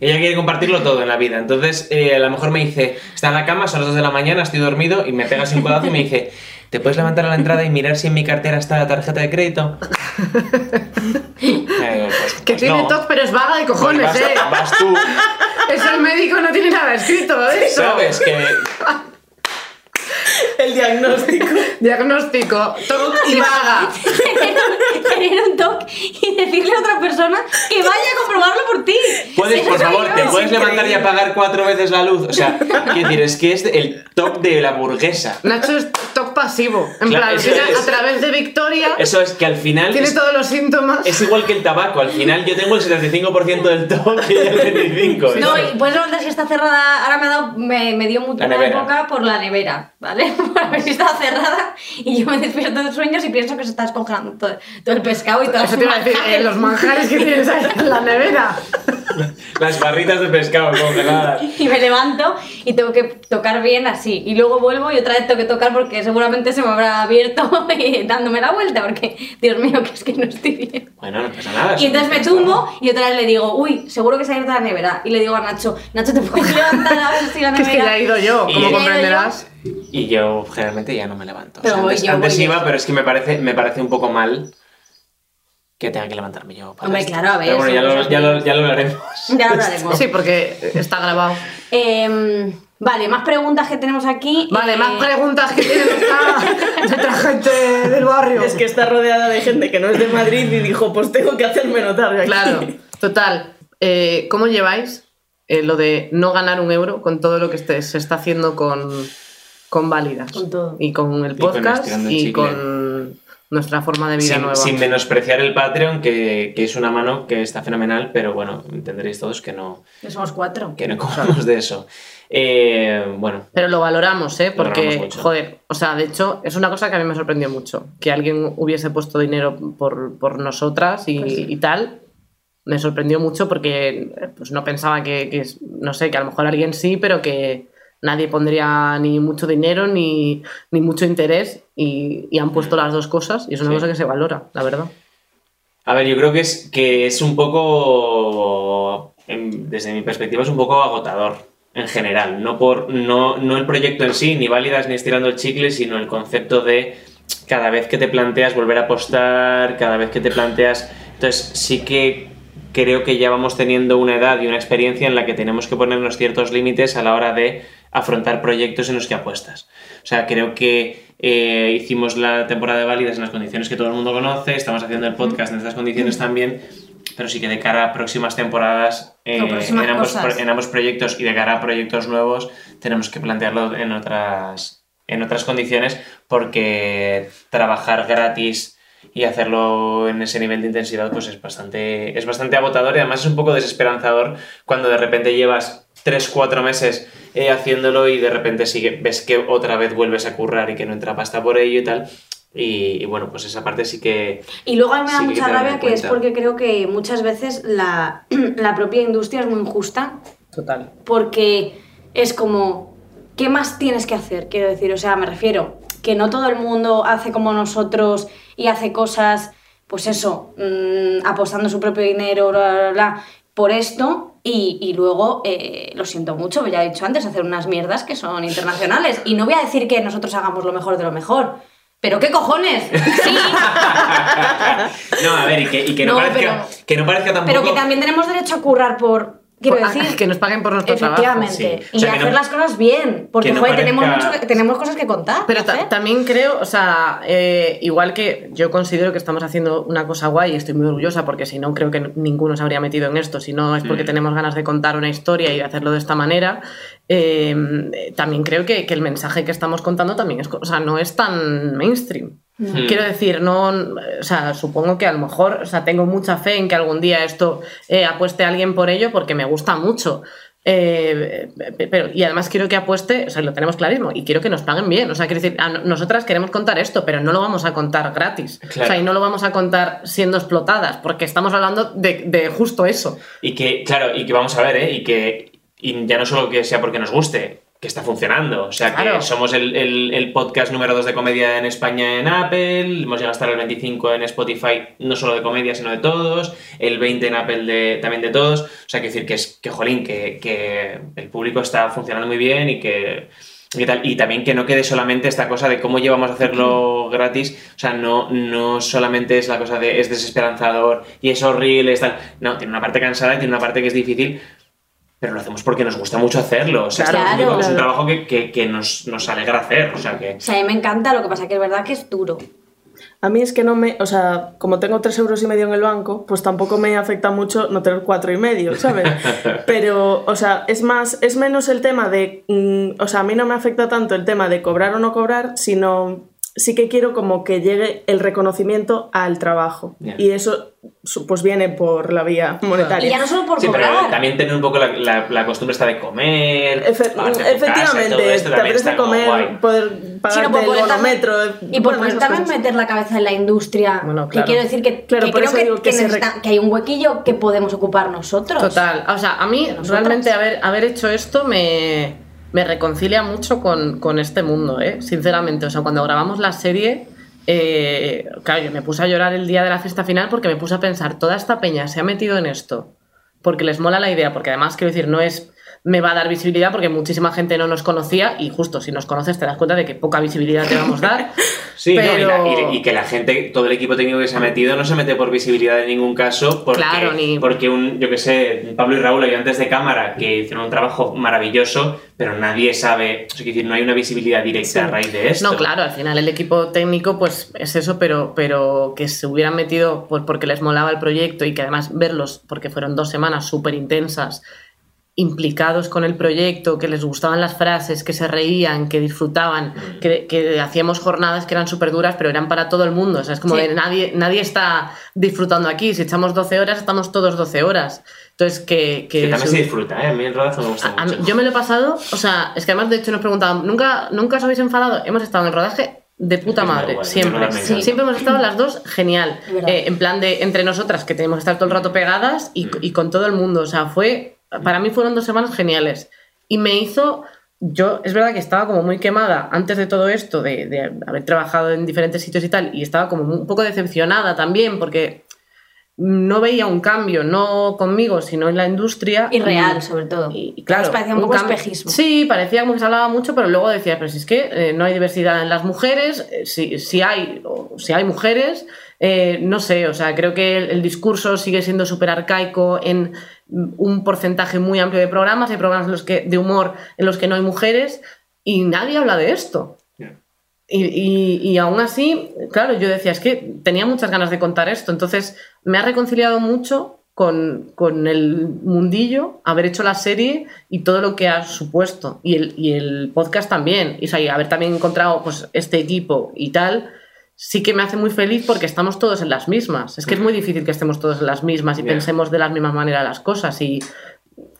Ella quiere compartirlo todo en la vida. Entonces, eh, a lo mejor me dice: Está en la cama, son las 2 de la mañana, estoy dormido, y me pega así un codazo y me dice: ¿Te puedes levantar a la entrada y mirar si en mi cartera está la tarjeta de crédito? <laughs> Eh, pues- Que pues tiene no. TOC, pero es vaga de Pues cojones, vas, ¿eh? vas tú, Es el médico, no tiene nada escrito eso. ¿sabes? Que El diagnóstico. <laughs> Diagnóstico, TOC y vaga. <laughs> Tener un toque y decirle a otra persona que vaya a comprobarlo por ti. puedes, Eso por favor, yo. te puedes levantar y apagar cuatro veces la luz. O sea, quiero decir, es que es el top de la burguesa. Nacho es TOC pasivo. En Claro, plan, es. a través de Victoria, Eso es que al final. tiene es- todos los síntomas. Es igual que el tabaco, al final yo tengo el 75% del top y el 25%. No, y puedes levantar si está cerrada. Ahora me, ha dado, me, me dio mucho La una nevera. época por la nevera, ¿vale? Por ver si estaba cerrada y yo me despierto de sueños y pienso que se está descongelando todo, todo el pescado y todo Eso te iba a decir, eh, los manjares que tienes ahí en la nevera. Las barritas de pescado congeladas. Y me levanto y tengo que tocar bien así. Y luego vuelvo y otra vez tengo que tocar porque seguramente se me habrá abierto <laughs> y dándome la vuelta porque, Dios mío, que es que no estoy bien. Bueno, no pasa nada. Y entonces me tumbo y otra vez le digo, uy, seguro que se ha abierto la nevera. Y le digo a Nacho, Nacho, ¿te puedes levantar a ver si la Que <laughs> es que nevera? ya he ido yo, como comprenderás. Y yo generalmente ya no me levanto. O sea, Pero antes yo, iba, pero es que me parece, me parece un poco mal que tenga que levantarme yo. para Hombre, esto. claro, a ver, Pero bueno, ya lo, ya, lo, ya lo hablaremos. Ya lo hablaremos. Sí, porque está grabado. Em, vale, más preguntas que tenemos aquí. Vale, Eh, más preguntas que tiene nuestra, nuestra gente del barrio. Es que está rodeada de gente que no es de Madrid y dijo, pues tengo que hacerme notar aquí. Claro, total. Eh, ¿Cómo lleváis eh, lo de no ganar un euro con todo lo que este- se está haciendo con, con Válidas? Con todo. Y con el Y con podcast y con nuestra forma de vida Sin, nueva. sin menospreciar el Patreon, que, que es una mano que está fenomenal, pero bueno, entenderéis todos que no, que somos cuatro. que no cobramos de eso. Eh, bueno, Pero lo valoramos, ¿eh? Porque, valoramos joder, o sea, de hecho, es una cosa que a mí me sorprendió mucho. Que alguien hubiese puesto dinero por, por nosotras y, Pues sí. y tal. Me sorprendió mucho porque pues no pensaba que, que no sé, que a lo mejor alguien sí, pero que nadie pondría ni mucho dinero ni, ni mucho interés y, y han puesto las dos cosas y es una Sí. cosa que se valora, la verdad. A ver, yo creo que es, que es un poco, desde mi perspectiva, es un poco agotador en general. No, por, no, no el proyecto en sí, ni válidas ni estirando el chicle, sino el concepto de cada vez que te planteas volver a apostar, cada vez que te planteas... Entonces sí que creo que ya vamos teniendo una edad y una experiencia en la que tenemos que ponernos ciertos límites a la hora de afrontar proyectos en los que apuestas. O sea, creo que eh, hicimos la temporada de válidas en las condiciones que todo el mundo conoce, estamos haciendo el podcast en estas condiciones también, pero sí que de cara a próximas temporadas eh, próximas ambos, en ambos proyectos y de cara a proyectos nuevos tenemos que plantearlo en otras, en otras condiciones porque trabajar gratis y hacerlo en ese nivel de intensidad pues es bastante, es bastante agotador y además es un poco desesperanzador cuando de repente llevas 3-4 meses eh, haciéndolo y de repente sigue, ves que otra vez vuelves a currar y que no entra pasta por ello y tal. Y, y bueno, pues esa parte sí que... Y luego a mí me da Sí, mucha rabia que es porque creo que muchas veces la, <clears throat> la propia industria es muy injusta Total. porque es como, ¿qué más tienes que hacer? Quiero decir, o sea, me refiero que no todo el mundo hace como nosotros y hace cosas, pues eso, mm, apostando su propio dinero, bla, bla, bla, por esto y, y luego, eh, lo siento mucho, ya he dicho antes, hacer unas mierdas que son internacionales. Y no voy a decir que nosotros hagamos lo mejor de lo mejor. ¿Pero qué cojones? Sí, <laughs> no, a ver, y que, y que no, No, parezca, pero- que no parezca tampoco... pero que también tenemos derecho a currar por... Quiero Por- decir, que nos paguen por nuestro trabajo. efectivamente. sí. O Y sea, que hacer no- las cosas bien. Porque, que no joder, tenemos, parezca- mucho que- tenemos cosas que contar. Pero ta- también creo, o sea, eh, igual que yo considero que estamos haciendo una cosa guay y estoy muy orgullosa porque si no creo que ninguno se habría metido en esto, si no es porque Mm. tenemos ganas de contar una historia y de hacerlo de esta manera, eh, también creo que, que el mensaje que estamos contando también es, o sea, no es tan mainstream. Mm. Quiero decir, no, o sea, supongo que a lo mejor, o sea, tengo mucha fe en que algún día esto eh, apueste a alguien por ello porque me gusta mucho. Eh, pe- pero, y además quiero que apueste, o sea, lo tenemos clarísimo, y quiero que nos paguen bien. O sea, quiero decir, a nosotras queremos contar esto, pero no lo vamos a contar gratis. Claro. O sea, y no lo vamos a contar siendo explotadas, porque estamos hablando de, de justo eso. Y que, claro, y que vamos a ver, ¿eh? Y que y ya no solo que sea porque nos guste, que está funcionando. O sea, Claro. que somos el, el- el podcast número 2 de comedia en España en Apple, hemos llegado a estar el 25 en Spotify, no solo de comedia, sino de todos, el 20 en Apple de, también de todos. O sea, que decir que, es, que jolín, que, que el público está funcionando muy bien y que... y tal. Y también que no quede solamente esta cosa de cómo llevamos a hacerlo gratis. O sea, no, no solamente es la cosa de es desesperanzador y es horrible, es tal. No, tiene una parte cansada y tiene una parte que es difícil, pero lo hacemos porque nos gusta mucho hacerlo. O sea, Claro. es, un- es un Claro. trabajo que, que- que nos, nos alegra hacer. O sea, que. O sea, a mí me encanta, lo que pasa que es verdad que es duro. A mí es que no me, o sea, como tengo tres euros y medio en el banco, pues tampoco me afecta mucho no tener cuatro y medio, ¿sabes? <laughs> Pero, o sea, es más, es menos el tema de, mm, o sea, a mí no me afecta tanto el tema de cobrar o no cobrar, sino sí que quiero como que llegue el reconocimiento al trabajo. Y eso, pues viene por la vía monetaria. Y ya no solo por Sí, pero también tener un poco la, la- la costumbre esta de comer. Efe- efectivamente, esto te también apetece comer, guay. poder Sí, pagarte no, por el bonometro. y por bueno, también cosas. meter la cabeza en la industria. Bueno, Que claro. quiero decir que, Claro, que creo que, que que se necesita- re- que hay un huequillo que podemos ocuparnos nosotros. Total. O sea, a mí realmente haber, haber hecho esto me, me reconcilia mucho con, con este mundo, ¿eh? Sinceramente. O sea, cuando grabamos la serie, eh, claro, yo me puse a llorar el día de la fiesta final porque me puse a pensar, toda esta peña se ha metido en esto porque les mola la idea, porque además, quiero decir, no es me va a dar visibilidad porque muchísima gente no nos conocía y justo si nos conoces te das cuenta de que poca visibilidad te vamos a dar. <laughs> Sí, no, y, la- pero- y- y que la gente, todo el equipo técnico que se ha metido no se mete por visibilidad en ningún caso, porque, Claro, ni- porque un, yo que sé, Pablo y Raúl ayudantes de cámara que hicieron un trabajo maravilloso, pero nadie sabe, o sea, decir, no hay una visibilidad directa a raíz de esto. No, claro, al final el equipo técnico pues es eso, pero, pero que se hubieran metido pues, porque les molaba el proyecto y que además verlos, porque fueron dos semanas súper intensas, implicados con el proyecto, que les gustaban las frases, que se reían, que disfrutaban, que, que hacíamos jornadas que eran súper duras, pero eran para todo el mundo. O sea, es como Sí. de nadie, nadie está disfrutando aquí. Si echamos 12 horas, estamos todos 12 horas. Entonces, que... que también se- disfruta, ¿eh? A mí el rodazo me gusta a- a mí- mucho. yo me lo he pasado, o sea, es que además de hecho nos preguntaban, ¿nunca, ¿nunca os habéis enfadado? Hemos estado en el rodaje de puta madre, siempre. Siempre hemos estado las dos genial. Eh, en plan de entre nosotras, que tenemos que estar todo el rato pegadas y, Mm. y con todo el mundo. O sea, fue, para mí fueron dos semanas geniales. Y me hizo, yo es verdad que estaba como muy quemada antes de todo esto, de, de haber trabajado en diferentes sitios y tal, y estaba como un poco decepcionada también porque no veía un cambio, no conmigo, sino en la industria. Y real, sobre todo. Y, y claro, parecía un poco espejismo. Sí, parecía como que se hablaba mucho, pero luego decía, pero si es que eh, no hay diversidad en las mujeres, eh, si, si hay, o si hay mujeres, eh, no sé, o sea, creo que el, el discurso sigue siendo súper arcaico en un porcentaje muy amplio de programas, hay programas en los que, de humor en los que no hay mujeres y nadie habla de esto. Y, y- y aún así, claro, yo decía, es que tenía muchas ganas de contar esto, entonces me ha reconciliado mucho con, con el mundillo, haber hecho la serie y todo lo que ha supuesto, y el, y el podcast también, y, o sea, haber también encontrado pues, este equipo y tal, sí que me hace muy feliz porque estamos todos en las mismas. Es que es muy difícil que estemos todos en las mismas y pensemos de la misma manera las cosas y,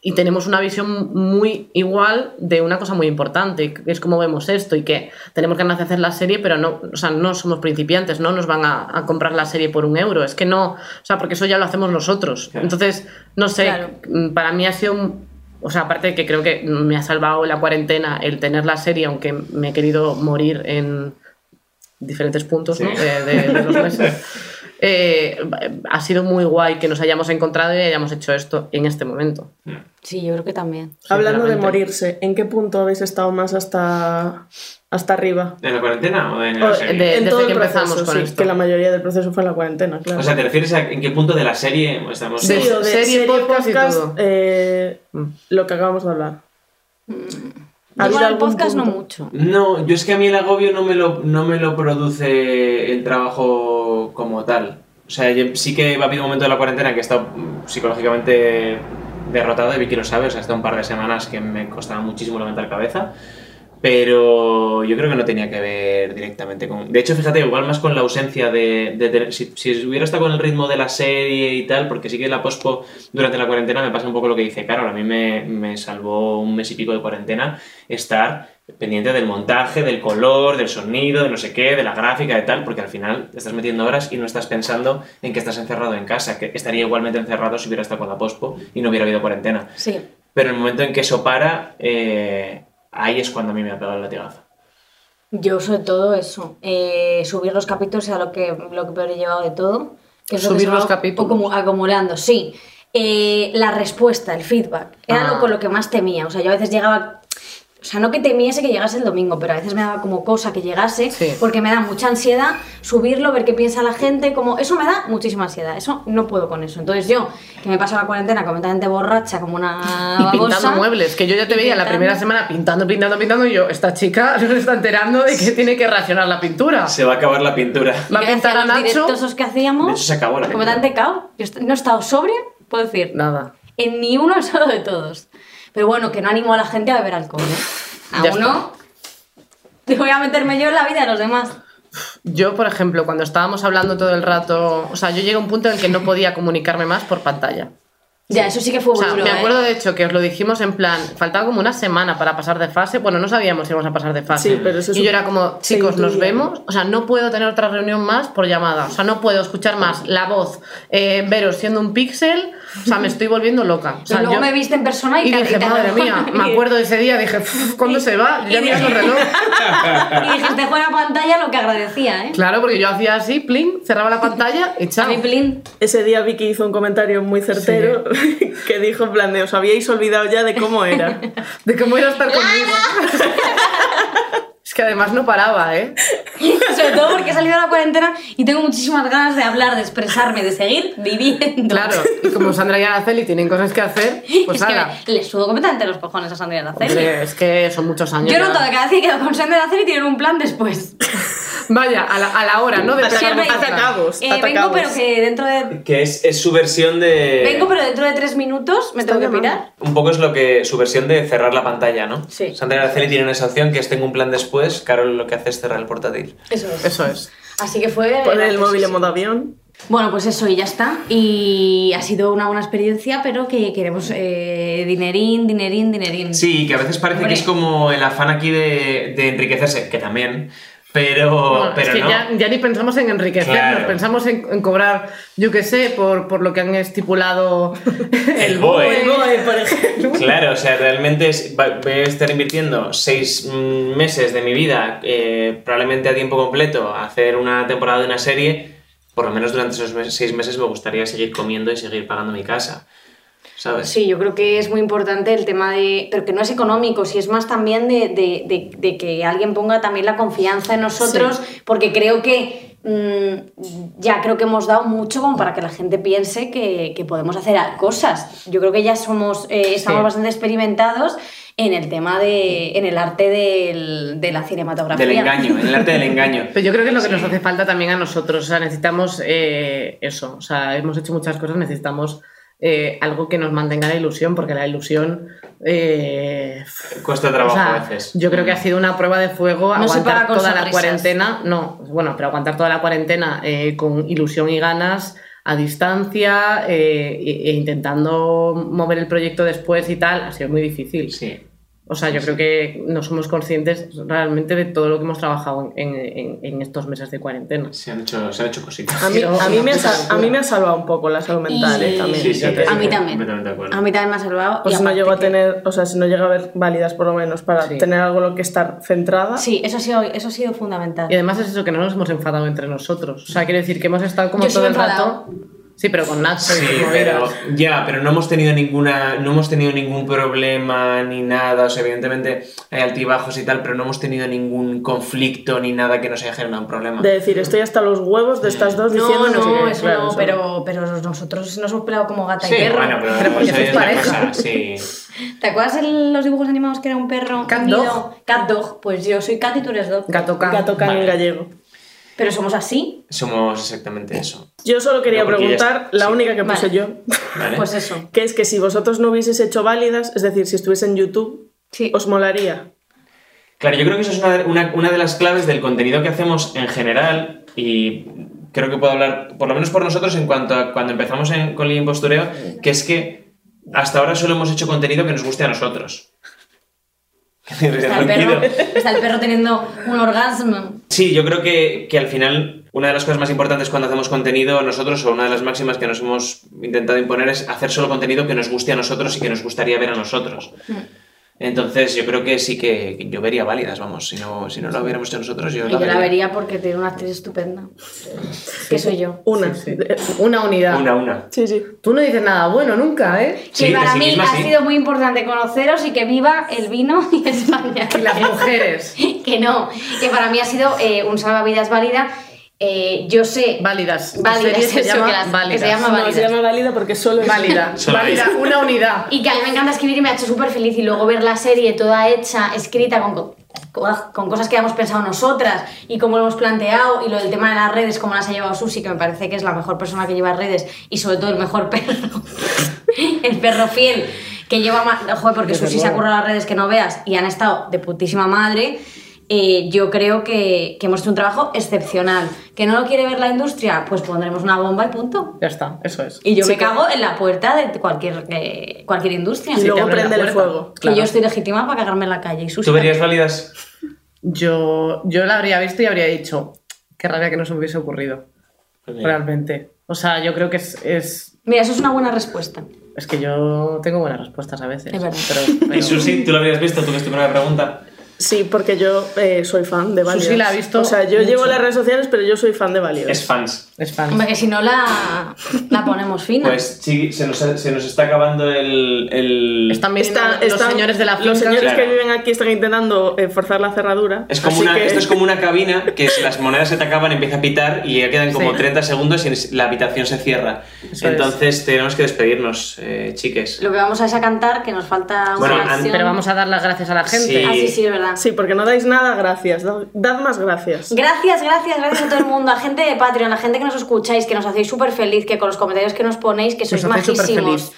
y tenemos una visión muy igual de una cosa muy importante, que es como vemos esto y que tenemos ganas de hacer la serie, pero no, o sea, no somos principiantes, no nos van a, a comprar la serie por un euro, es que no, o sea, porque eso ya lo hacemos nosotros. Claro. Entonces, no sé, Claro. mm, para mí ha sido, un- o sea, aparte de que creo que me ha salvado la cuarentena el tener la serie, aunque me he querido morir en diferentes puntos Sí. ¿no? de, de- de los meses. <laughs> Eh, ha sido muy guay que nos hayamos encontrado y hayamos hecho esto en este momento. Sí, yo creo que también. Hablando de morirse, ¿en qué punto habéis estado más hasta, hasta arriba? ¿En la cuarentena o en O la serie? de- en desde todo el que empezamos proceso, con sí, esto. que la mayoría del proceso fue en la cuarentena, claro. O sea, ¿te refieres a en qué punto de la serie estamos? sí, de de serie, serie, podcast podcast, y todo. eh, Mm. lo que acabamos de hablar. Yo ¿Ha con el podcast no punto? mucho. No, yo es que a mí el agobio no me lo, no me lo produce el trabajo como tal. O sea, yo- sí que ha habido un momento de la cuarentena que he estado mm, psicológicamente derrotado, y Vicky lo sabe, o sea, hasta un par de semanas que me costaba muchísimo levantar cabeza. Pero yo creo que no tenía que ver directamente con... De hecho, fíjate, igual más con la ausencia de... si, si hubiera estado con el ritmo de la serie y tal, porque sí que la pospo durante la cuarentena me pasa un poco lo que dice Carol. A mí me, me salvó un mes y pico de cuarentena estar pendiente del montaje, del color, del sonido, de no sé qué, de la gráfica, de tal, porque al final te estás metiendo horas y no estás pensando en que estás encerrado en casa, que estaría igualmente encerrado si hubiera estado con la pospo y no hubiera habido cuarentena. Sí. Pero en el momento en que eso para, eh, ahí es cuando a mí me ha pegado el latigazo. Yo sobre todo eso, eh, subir los capítulos era lo que, lo que peor he llevado de todo. Que es lo que Subir los capítulos. acumu- acumulando, sí. Eh, la respuesta, el feedback, era Ah. lo con lo que más temía. O sea, yo a veces llegaba... O sea, no que temiese que llegase el domingo, pero a veces me daba como cosa que llegase, Sí. porque me da mucha ansiedad subirlo, ver qué piensa la gente, como eso me da muchísima ansiedad, eso no puedo con eso. Entonces yo, que me paso la cuarentena completamente borracha como una <laughs> Y babosa, pintando muebles, que yo ya te y veía la primera semana pintando, pintando, pintando, y yo, esta chica no <laughs> se está enterando de que tiene que racionar la pintura. Se va a acabar la pintura. Y <laughs> Va a pintar a los Nacho. esos que hacíamos, De hecho, se acabó la pintura. completamente cao. Yo no he estado sobria, puedo decir, Nada. en ni uno solo de todos. Pero bueno, que no animo a la gente a beber alcohol, ¿eh? A Ya uno te <laughs> voy a meterme yo en la vida de los demás. Yo, por ejemplo, cuando estábamos hablando todo el rato, o sea, yo llegué a un punto en el que no podía comunicarme más por pantalla. Ya, eso sí que fue O sea, duro, me ¿eh? acuerdo de hecho que os lo dijimos en plan, faltaba como una semana para pasar de fase, bueno, no sabíamos si íbamos a pasar de fase. Sí, pero eso es y yo era como, chicos, nos vemos, o sea, no puedo tener otra reunión más por llamada, o sea, no puedo escuchar más la voz, eh, veros siendo un píxel, o sea, me estoy volviendo loca. O sea, Pero luego yo- me viste en persona y, y dije, carita, madre mía, me <laughs> acuerdo de ese día, dije, "Uf, ¿cuándo se va? Ya Y mirando el dije- reloj. <laughs> y dijiste, fuera pantalla lo que agradecía, ¿eh? Claro, porque yo hacía así, plin, cerraba la pantalla y A chao. mi plin. Ese día Vicky hizo un comentario muy certero <laughs> que dijo en plan de os habíais olvidado ya de cómo era. De cómo era estar conmigo. Es que además no paraba, ¿eh? <laughs> Sobre todo porque he salido de la cuarentena y tengo muchísimas ganas de hablar, de expresarme, de seguir viviendo. Claro, y como Sandra y Araceli tienen cosas que hacer, pues <laughs> es ala. que le sudo completamente los cojones a Sandra y Araceli. Hombre, es que son muchos años. Yo noto que cada vez que quedo con Sandra y Araceli tienen un plan después. <laughs> Vaya, a la, a la hora, ¿no? De Siempre atacabos, Eh, vengo, pero que dentro de. Que es, es su versión de... Vengo, pero dentro de tres minutos me tengo que pirar. Un poco es lo que su versión de cerrar la pantalla, ¿no? Sí. Sandra y Araceli tienen esa opción que es tengo un plan después, Carol lo que hace es cerrar el portátil. Eso es. Eso es. Así que fue. Poner el móvil en modo avión. Bueno, pues eso, y ya está. Y ha sido una buena experiencia, pero que queremos eh, dinerín, dinerín, dinerín. Sí, que a veces parece Hombre. que es como el afán aquí de, de enriquecerse, que también, pero, Bueno, pero es que no. ya, ya ni pensamos en enriquecernos, Claro. pensamos en, en cobrar, yo qué sé, por, por lo que han estipulado <laughs> el BOE. El BOE, por ejemplo. Claro, o sea, realmente es- voy a estar invirtiendo seis mm, meses de mi vida, eh, probablemente a tiempo completo, a hacer una temporada de una serie. Por lo menos durante esos mes- seis meses me gustaría seguir comiendo y seguir pagando mi casa. ¿Sabes? Sí, yo creo que es muy importante el tema de. Pero que no es económico, si es más también de, de- de- de que alguien ponga también la confianza en nosotros, porque creo que. mm, ya creo que hemos dado mucho como para que la gente piense que, que podemos hacer cosas. Yo creo que ya somos, eh, estamos Sí. bastante experimentados en el tema de. en el arte del- de la cinematografía. Del engaño, en el arte del engaño. <laughs> Pero yo creo que es lo que nos hace falta también a nosotros. O sea, necesitamos eh, eso. O sea, hemos hecho muchas cosas, necesitamos eh, algo que nos mantenga la ilusión, porque la ilusión. eh, Cuesta o trabajo sea, a veces. yo creo que ha sido una prueba de fuego No aguantar toda la cuarentena. No, bueno, pero aguantar toda la cuarentena eh, con ilusión y ganas a distancia eh, e, e intentando mover el proyecto después y tal, ha sido muy difícil. Sí. O sea, yo creo que no somos conscientes realmente de todo lo que hemos trabajado en, en- en estos meses de cuarentena. Se han hecho, se han hecho cositas. A mí, Pero a, mí me ha, a mí me salvado un poco la salud mental, Y- eh, también. Sí, sí, A mí también. Completamente de acuerdo. A mí también me ha salvado. Pues y si no llego a tener, o sea, si no llega a haber válidas por lo menos para Sí. tener algo en lo que estar centrada. Sí, eso ha sido, eso ha sido fundamental. Y además es eso que no nos hemos enfadado entre nosotros. O sea, quiero decir que hemos estado como Yo todo el rato. Sí, pero con Nacho y Sí, pero ya, pero no hemos tenido ninguna, no hemos tenido ningún problema ni nada, o sea, evidentemente hay altibajos y tal, pero no hemos tenido ningún conflicto ni nada que nos haya generado un problema. De decir, estoy hasta los huevos de estas dos diciendo No, sé no, qué. eso Claro, no, eso pero, pero nosotros nos hemos peleado como gata sí, y perro. bueno, pero, Pero porque sois pareja. cosa, sí. <laughs> ¿Te acuerdas de los dibujos animados que era un perro? Cat unido? dog. Cat dog. Pues yo soy cat y tú eres dog. Gato can. Gato can en Vale. gallego. Pero somos así. Somos exactamente eso. Yo solo quería No, porque ya preguntar, la sí. única que puse Vale. yo, ¿vale? Pues eso. que es que si vosotros no hubieseis hecho válidas, es decir, si estuviese en YouTube, Sí. os molaría. Claro, yo creo que eso es una, una- una de las claves del contenido que hacemos en general y creo que puedo hablar, por lo menos por nosotros, en cuanto a cuando empezamos en, con el impostureo, que es que hasta ahora solo hemos hecho contenido que nos guste a nosotros. <laughs> Está el, perro, está el perro teniendo un orgasmo. Sí, yo creo que, que al final una de las cosas más importantes cuando hacemos contenido nosotros, o una de las máximas que nos hemos intentado imponer, es hacer solo contenido que nos guste a nosotros y que nos gustaría ver a nosotros. Entonces yo creo que sí que yo vería válidas, vamos, si no, si no lo hubiéramos hecho nosotros, yo Y la yo la vería. vería porque tiene una actriz estupenda. Que soy yo. Una. Sí. Una unidad. Una, una. Sí, sí. Tú no dices nada bueno nunca, ¿eh? Que Sí, para sí mí misma, ha sí. sido muy importante conoceros y que viva el vino y España. Y las mujeres. <laughs> que no, que para mí ha sido eh, un salvavidas válida. Eh, yo sé. Válidas. Válidas, se llama que las- que válidas. se llama- No, se llama válida porque solo es Válida. Solo Válida. Una unidad. Y que a mí me encanta escribir y me ha hecho súper feliz. Y luego ver la serie toda hecha, escrita, con, co- con cosas que hemos pensado nosotras y cómo lo hemos planteado. Y lo del tema de las redes, cómo las ha llevado Susi, que me parece que es la mejor persona que lleva redes y sobre todo el mejor perro. <laughs> el perro fiel que lleva más. Joder, porque Susi se ha currado las redes que no veas y han estado de putísima madre. Eh, yo creo que, que hemos hecho un trabajo excepcional. ¿Que no lo quiere ver la industria? Pues pondremos una bomba y punto. Ya está, eso es. Y yo Sí, me que- cago en la puerta de cualquier, eh, cualquier industria. Y luego prendele puerta. fuego. Que Claro. yo estoy legítima para cagarme en la calle. Y ¿Tú verías válidas? Yo, yo la habría visto y habría dicho, qué rabia que no se me hubiese ocurrido. Pues. Realmente. O sea, yo creo que es, es, Mira, eso es una buena respuesta. es que yo tengo buenas respuestas a veces. Es verdad. Pero, pero- <laughs> ¿Y Susi, tú lo habrías visto? ¿Tú que es tu primera pregunta? Sí, porque yo eh, soy fan de Válidas. Susi la ha visto O sea, yo mucho. llevo las redes sociales, pero yo soy fan de Válidas. Es fans. Es fan. Hombre, que si no la, la ponemos fina. Pues Chiqui, se nos, se nos está acabando el... el- Están Está- los están- señores de la finca. Los señores Claro. que viven aquí están intentando eh, forzar la cerradura. Es como una, que- Esto es como una cabina que <laughs> si las monedas se te acaban empieza a pitar y ya quedan como Sí. 30 segundos y la habitación se cierra. Eso Entonces tenemos que despedirnos, eh, chiques. Lo que vamos a es a cantar, que nos falta Bueno, una canción. Pero vamos a dar las gracias a la gente. Sí. Ah, sí, sí, es verdad. Sí, porque no dais nada, gracias. Da- Dad más gracias. Gracias, gracias, gracias a todo el mundo, a gente de Patreon, a gente que nos escucháis, que nos hacéis súper feliz, que con los comentarios que nos ponéis, que sois majísimos.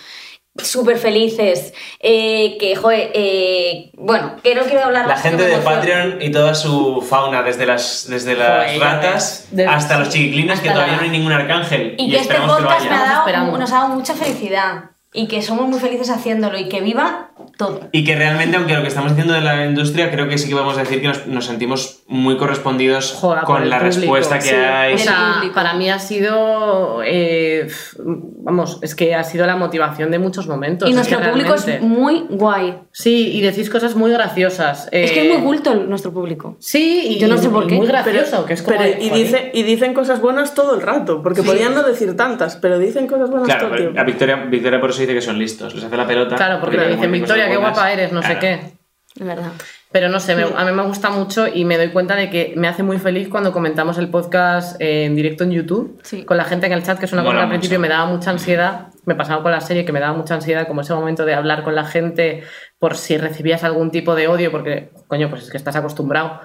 Súper felices, eh, que, joder, eh, bueno, que no quiero hablar La gente de. Patreon y toda su fauna, desde las, desde las Joder, ratas de- hasta los chiquiclines, que todavía la- no hay ningún arcángel. Y que este podcast que me lo ha haya. dado, esperando. nos ha dado mucha felicidad y que somos muy felices haciéndolo y que viva todo. Y que realmente, aunque lo que estamos haciendo de la industria, creo que sí que vamos a decir que nos, nos sentimos muy correspondidos Joder, con la público, respuesta que sí. hay. O sea, para mí ha sido, eh, vamos, es que ha sido la motivación de muchos momentos. Y es nuestro que público es muy guay. Sí, y decís cosas muy graciosas. Es que eh, es muy culto el- nuestro público. Sí, y, Yo no sé por qué, muy pero- gracioso, que es como... Pero, de, y, dice, y dicen cosas buenas todo el rato, porque podían no decir tantas, pero dicen cosas buenas Claro, todo el tiempo. a Victoria, Victoria por eso dice que son listos. Les hace la pelota. Claro, porque Pero le dicen, Victoria, qué buenas". guapa eres, no sé qué. Verdad. Pero no sé, me- a mí me gusta mucho y me doy cuenta de que me hace muy feliz cuando comentamos el podcast en directo en YouTube Sí. con la gente en el chat, que es una cosa que al principio me daba mucha ansiedad. Me pasaba con la serie que me daba mucha ansiedad, como ese momento de hablar con la gente por si recibías algún tipo de odio, porque, coño, pues es que estás acostumbrado.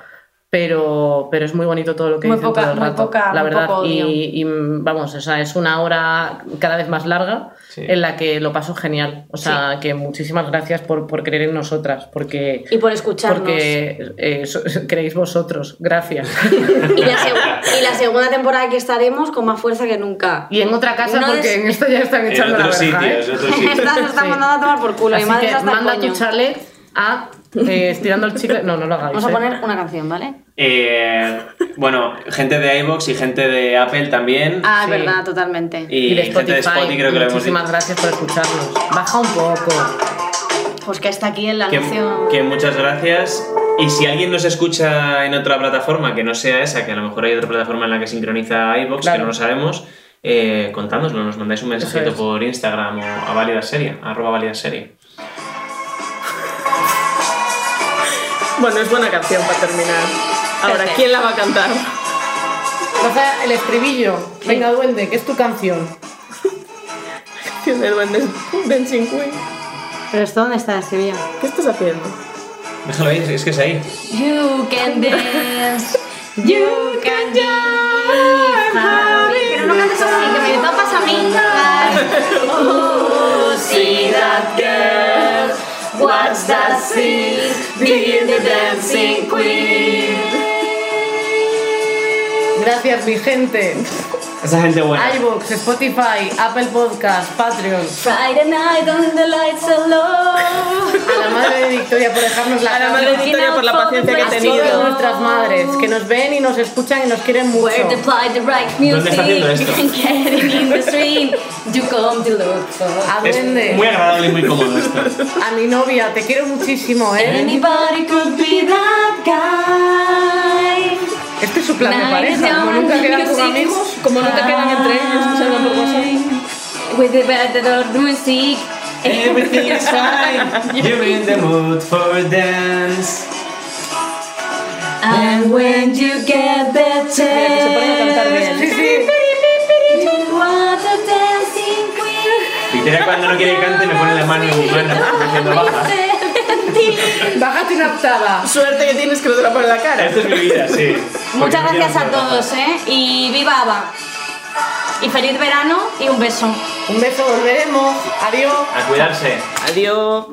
Pero, pero es muy bonito todo lo que Muy dicen poca- todo el muy rato, poca- la muy verdad. poco y, y, vamos, o sea, es una hora cada vez más larga Sí. en la que lo paso genial. O sea, que muchísimas gracias por, por creer en nosotras, porque Y por escucharnos. porque eh, so- <laughs> creéis vosotros. Gracias. <laughs> Y la, y la segunda temporada que estaremos con más fuerza que nunca. y en otra casa, No porque des- en esto ya están En echando la verja, ¿eh? en otros <laughs> sitios. Esta nos está Sí. mandando a tomar por culo. Así y madre que manda tu chalet a eh, estirando el chicle. No, no lo hagáis. Vamos a ¿eh? poner una canción, ¿vale? Eh, bueno, gente de iVoox y gente de Apple también. Ah, Sí. es verdad, totalmente. y Y de gente Spotify. de Spotify creo que lo hemos Muchísimas dicho. gracias por escucharnos. Baja un poco. Pues que está aquí en la Que, que muchas gracias. Y si alguien nos escucha en otra plataforma que no sea esa, que a lo mejor hay otra plataforma en la que sincroniza iVoox, Claro. que no lo sabemos, eh, contádnoslo, nos mandáis un mensajito es. por Instagram o a Válida Serie, arroba Válida Serie. Bueno, es buena canción para terminar. Ahora. ¿quién la va a cantar? Baja el estribillo. Venga, duende, que es tu canción. <laughs> Canción de duendes Dancing Queen. ¿Pero esto dónde está Sevilla? ¿Qué estás haciendo? Déjalo ahí, es que es ahí. You can <laughs> dance, you can dance. Pero no cantes así, que me topas a mí. <laughs> Oh, see that girl, what's that see? be the dancing queen. Gracias, mi gente. Esa gente buena. iVoox, Spotify, Apple Podcast, Patreon. Friday night when the lights are low. A la madre de Victoria por dejarnos la A la madre de Victoria por la paciencia que ha A tenido. todas nuestras madres que nos ven y nos escuchan y nos quieren mucho. Where to play the right music. ¿Dónde está haciendo esto? <laughs> Getting in the stream. You come to look for. A Es Duende, muy agradable y muy cómodo esto. a mi novia, te quiero muchísimo, ¿eh? Anybody could be that guy. Este es su plan de pareja, como nunca quedan con amigos. Como nunca quedan entre ellos, que se hablan por WhatsApp. With the better music. Everything's fine. <laughs> You're in the mood for dance. And when you get a bien. Sí, sí. you are the dancing queen. Victoria cuando no quiere que cante me pone la mano en mi mano diciendo baja. Bájate una octava. Suerte que tienes que no te la pone en la cara. Esto es mi vida, sí. Muchas gracias a todos, ¿eh? Y viva Ava. Y feliz verano y un beso. Un beso, volveremos. Adiós. A cuidarse. Adiós.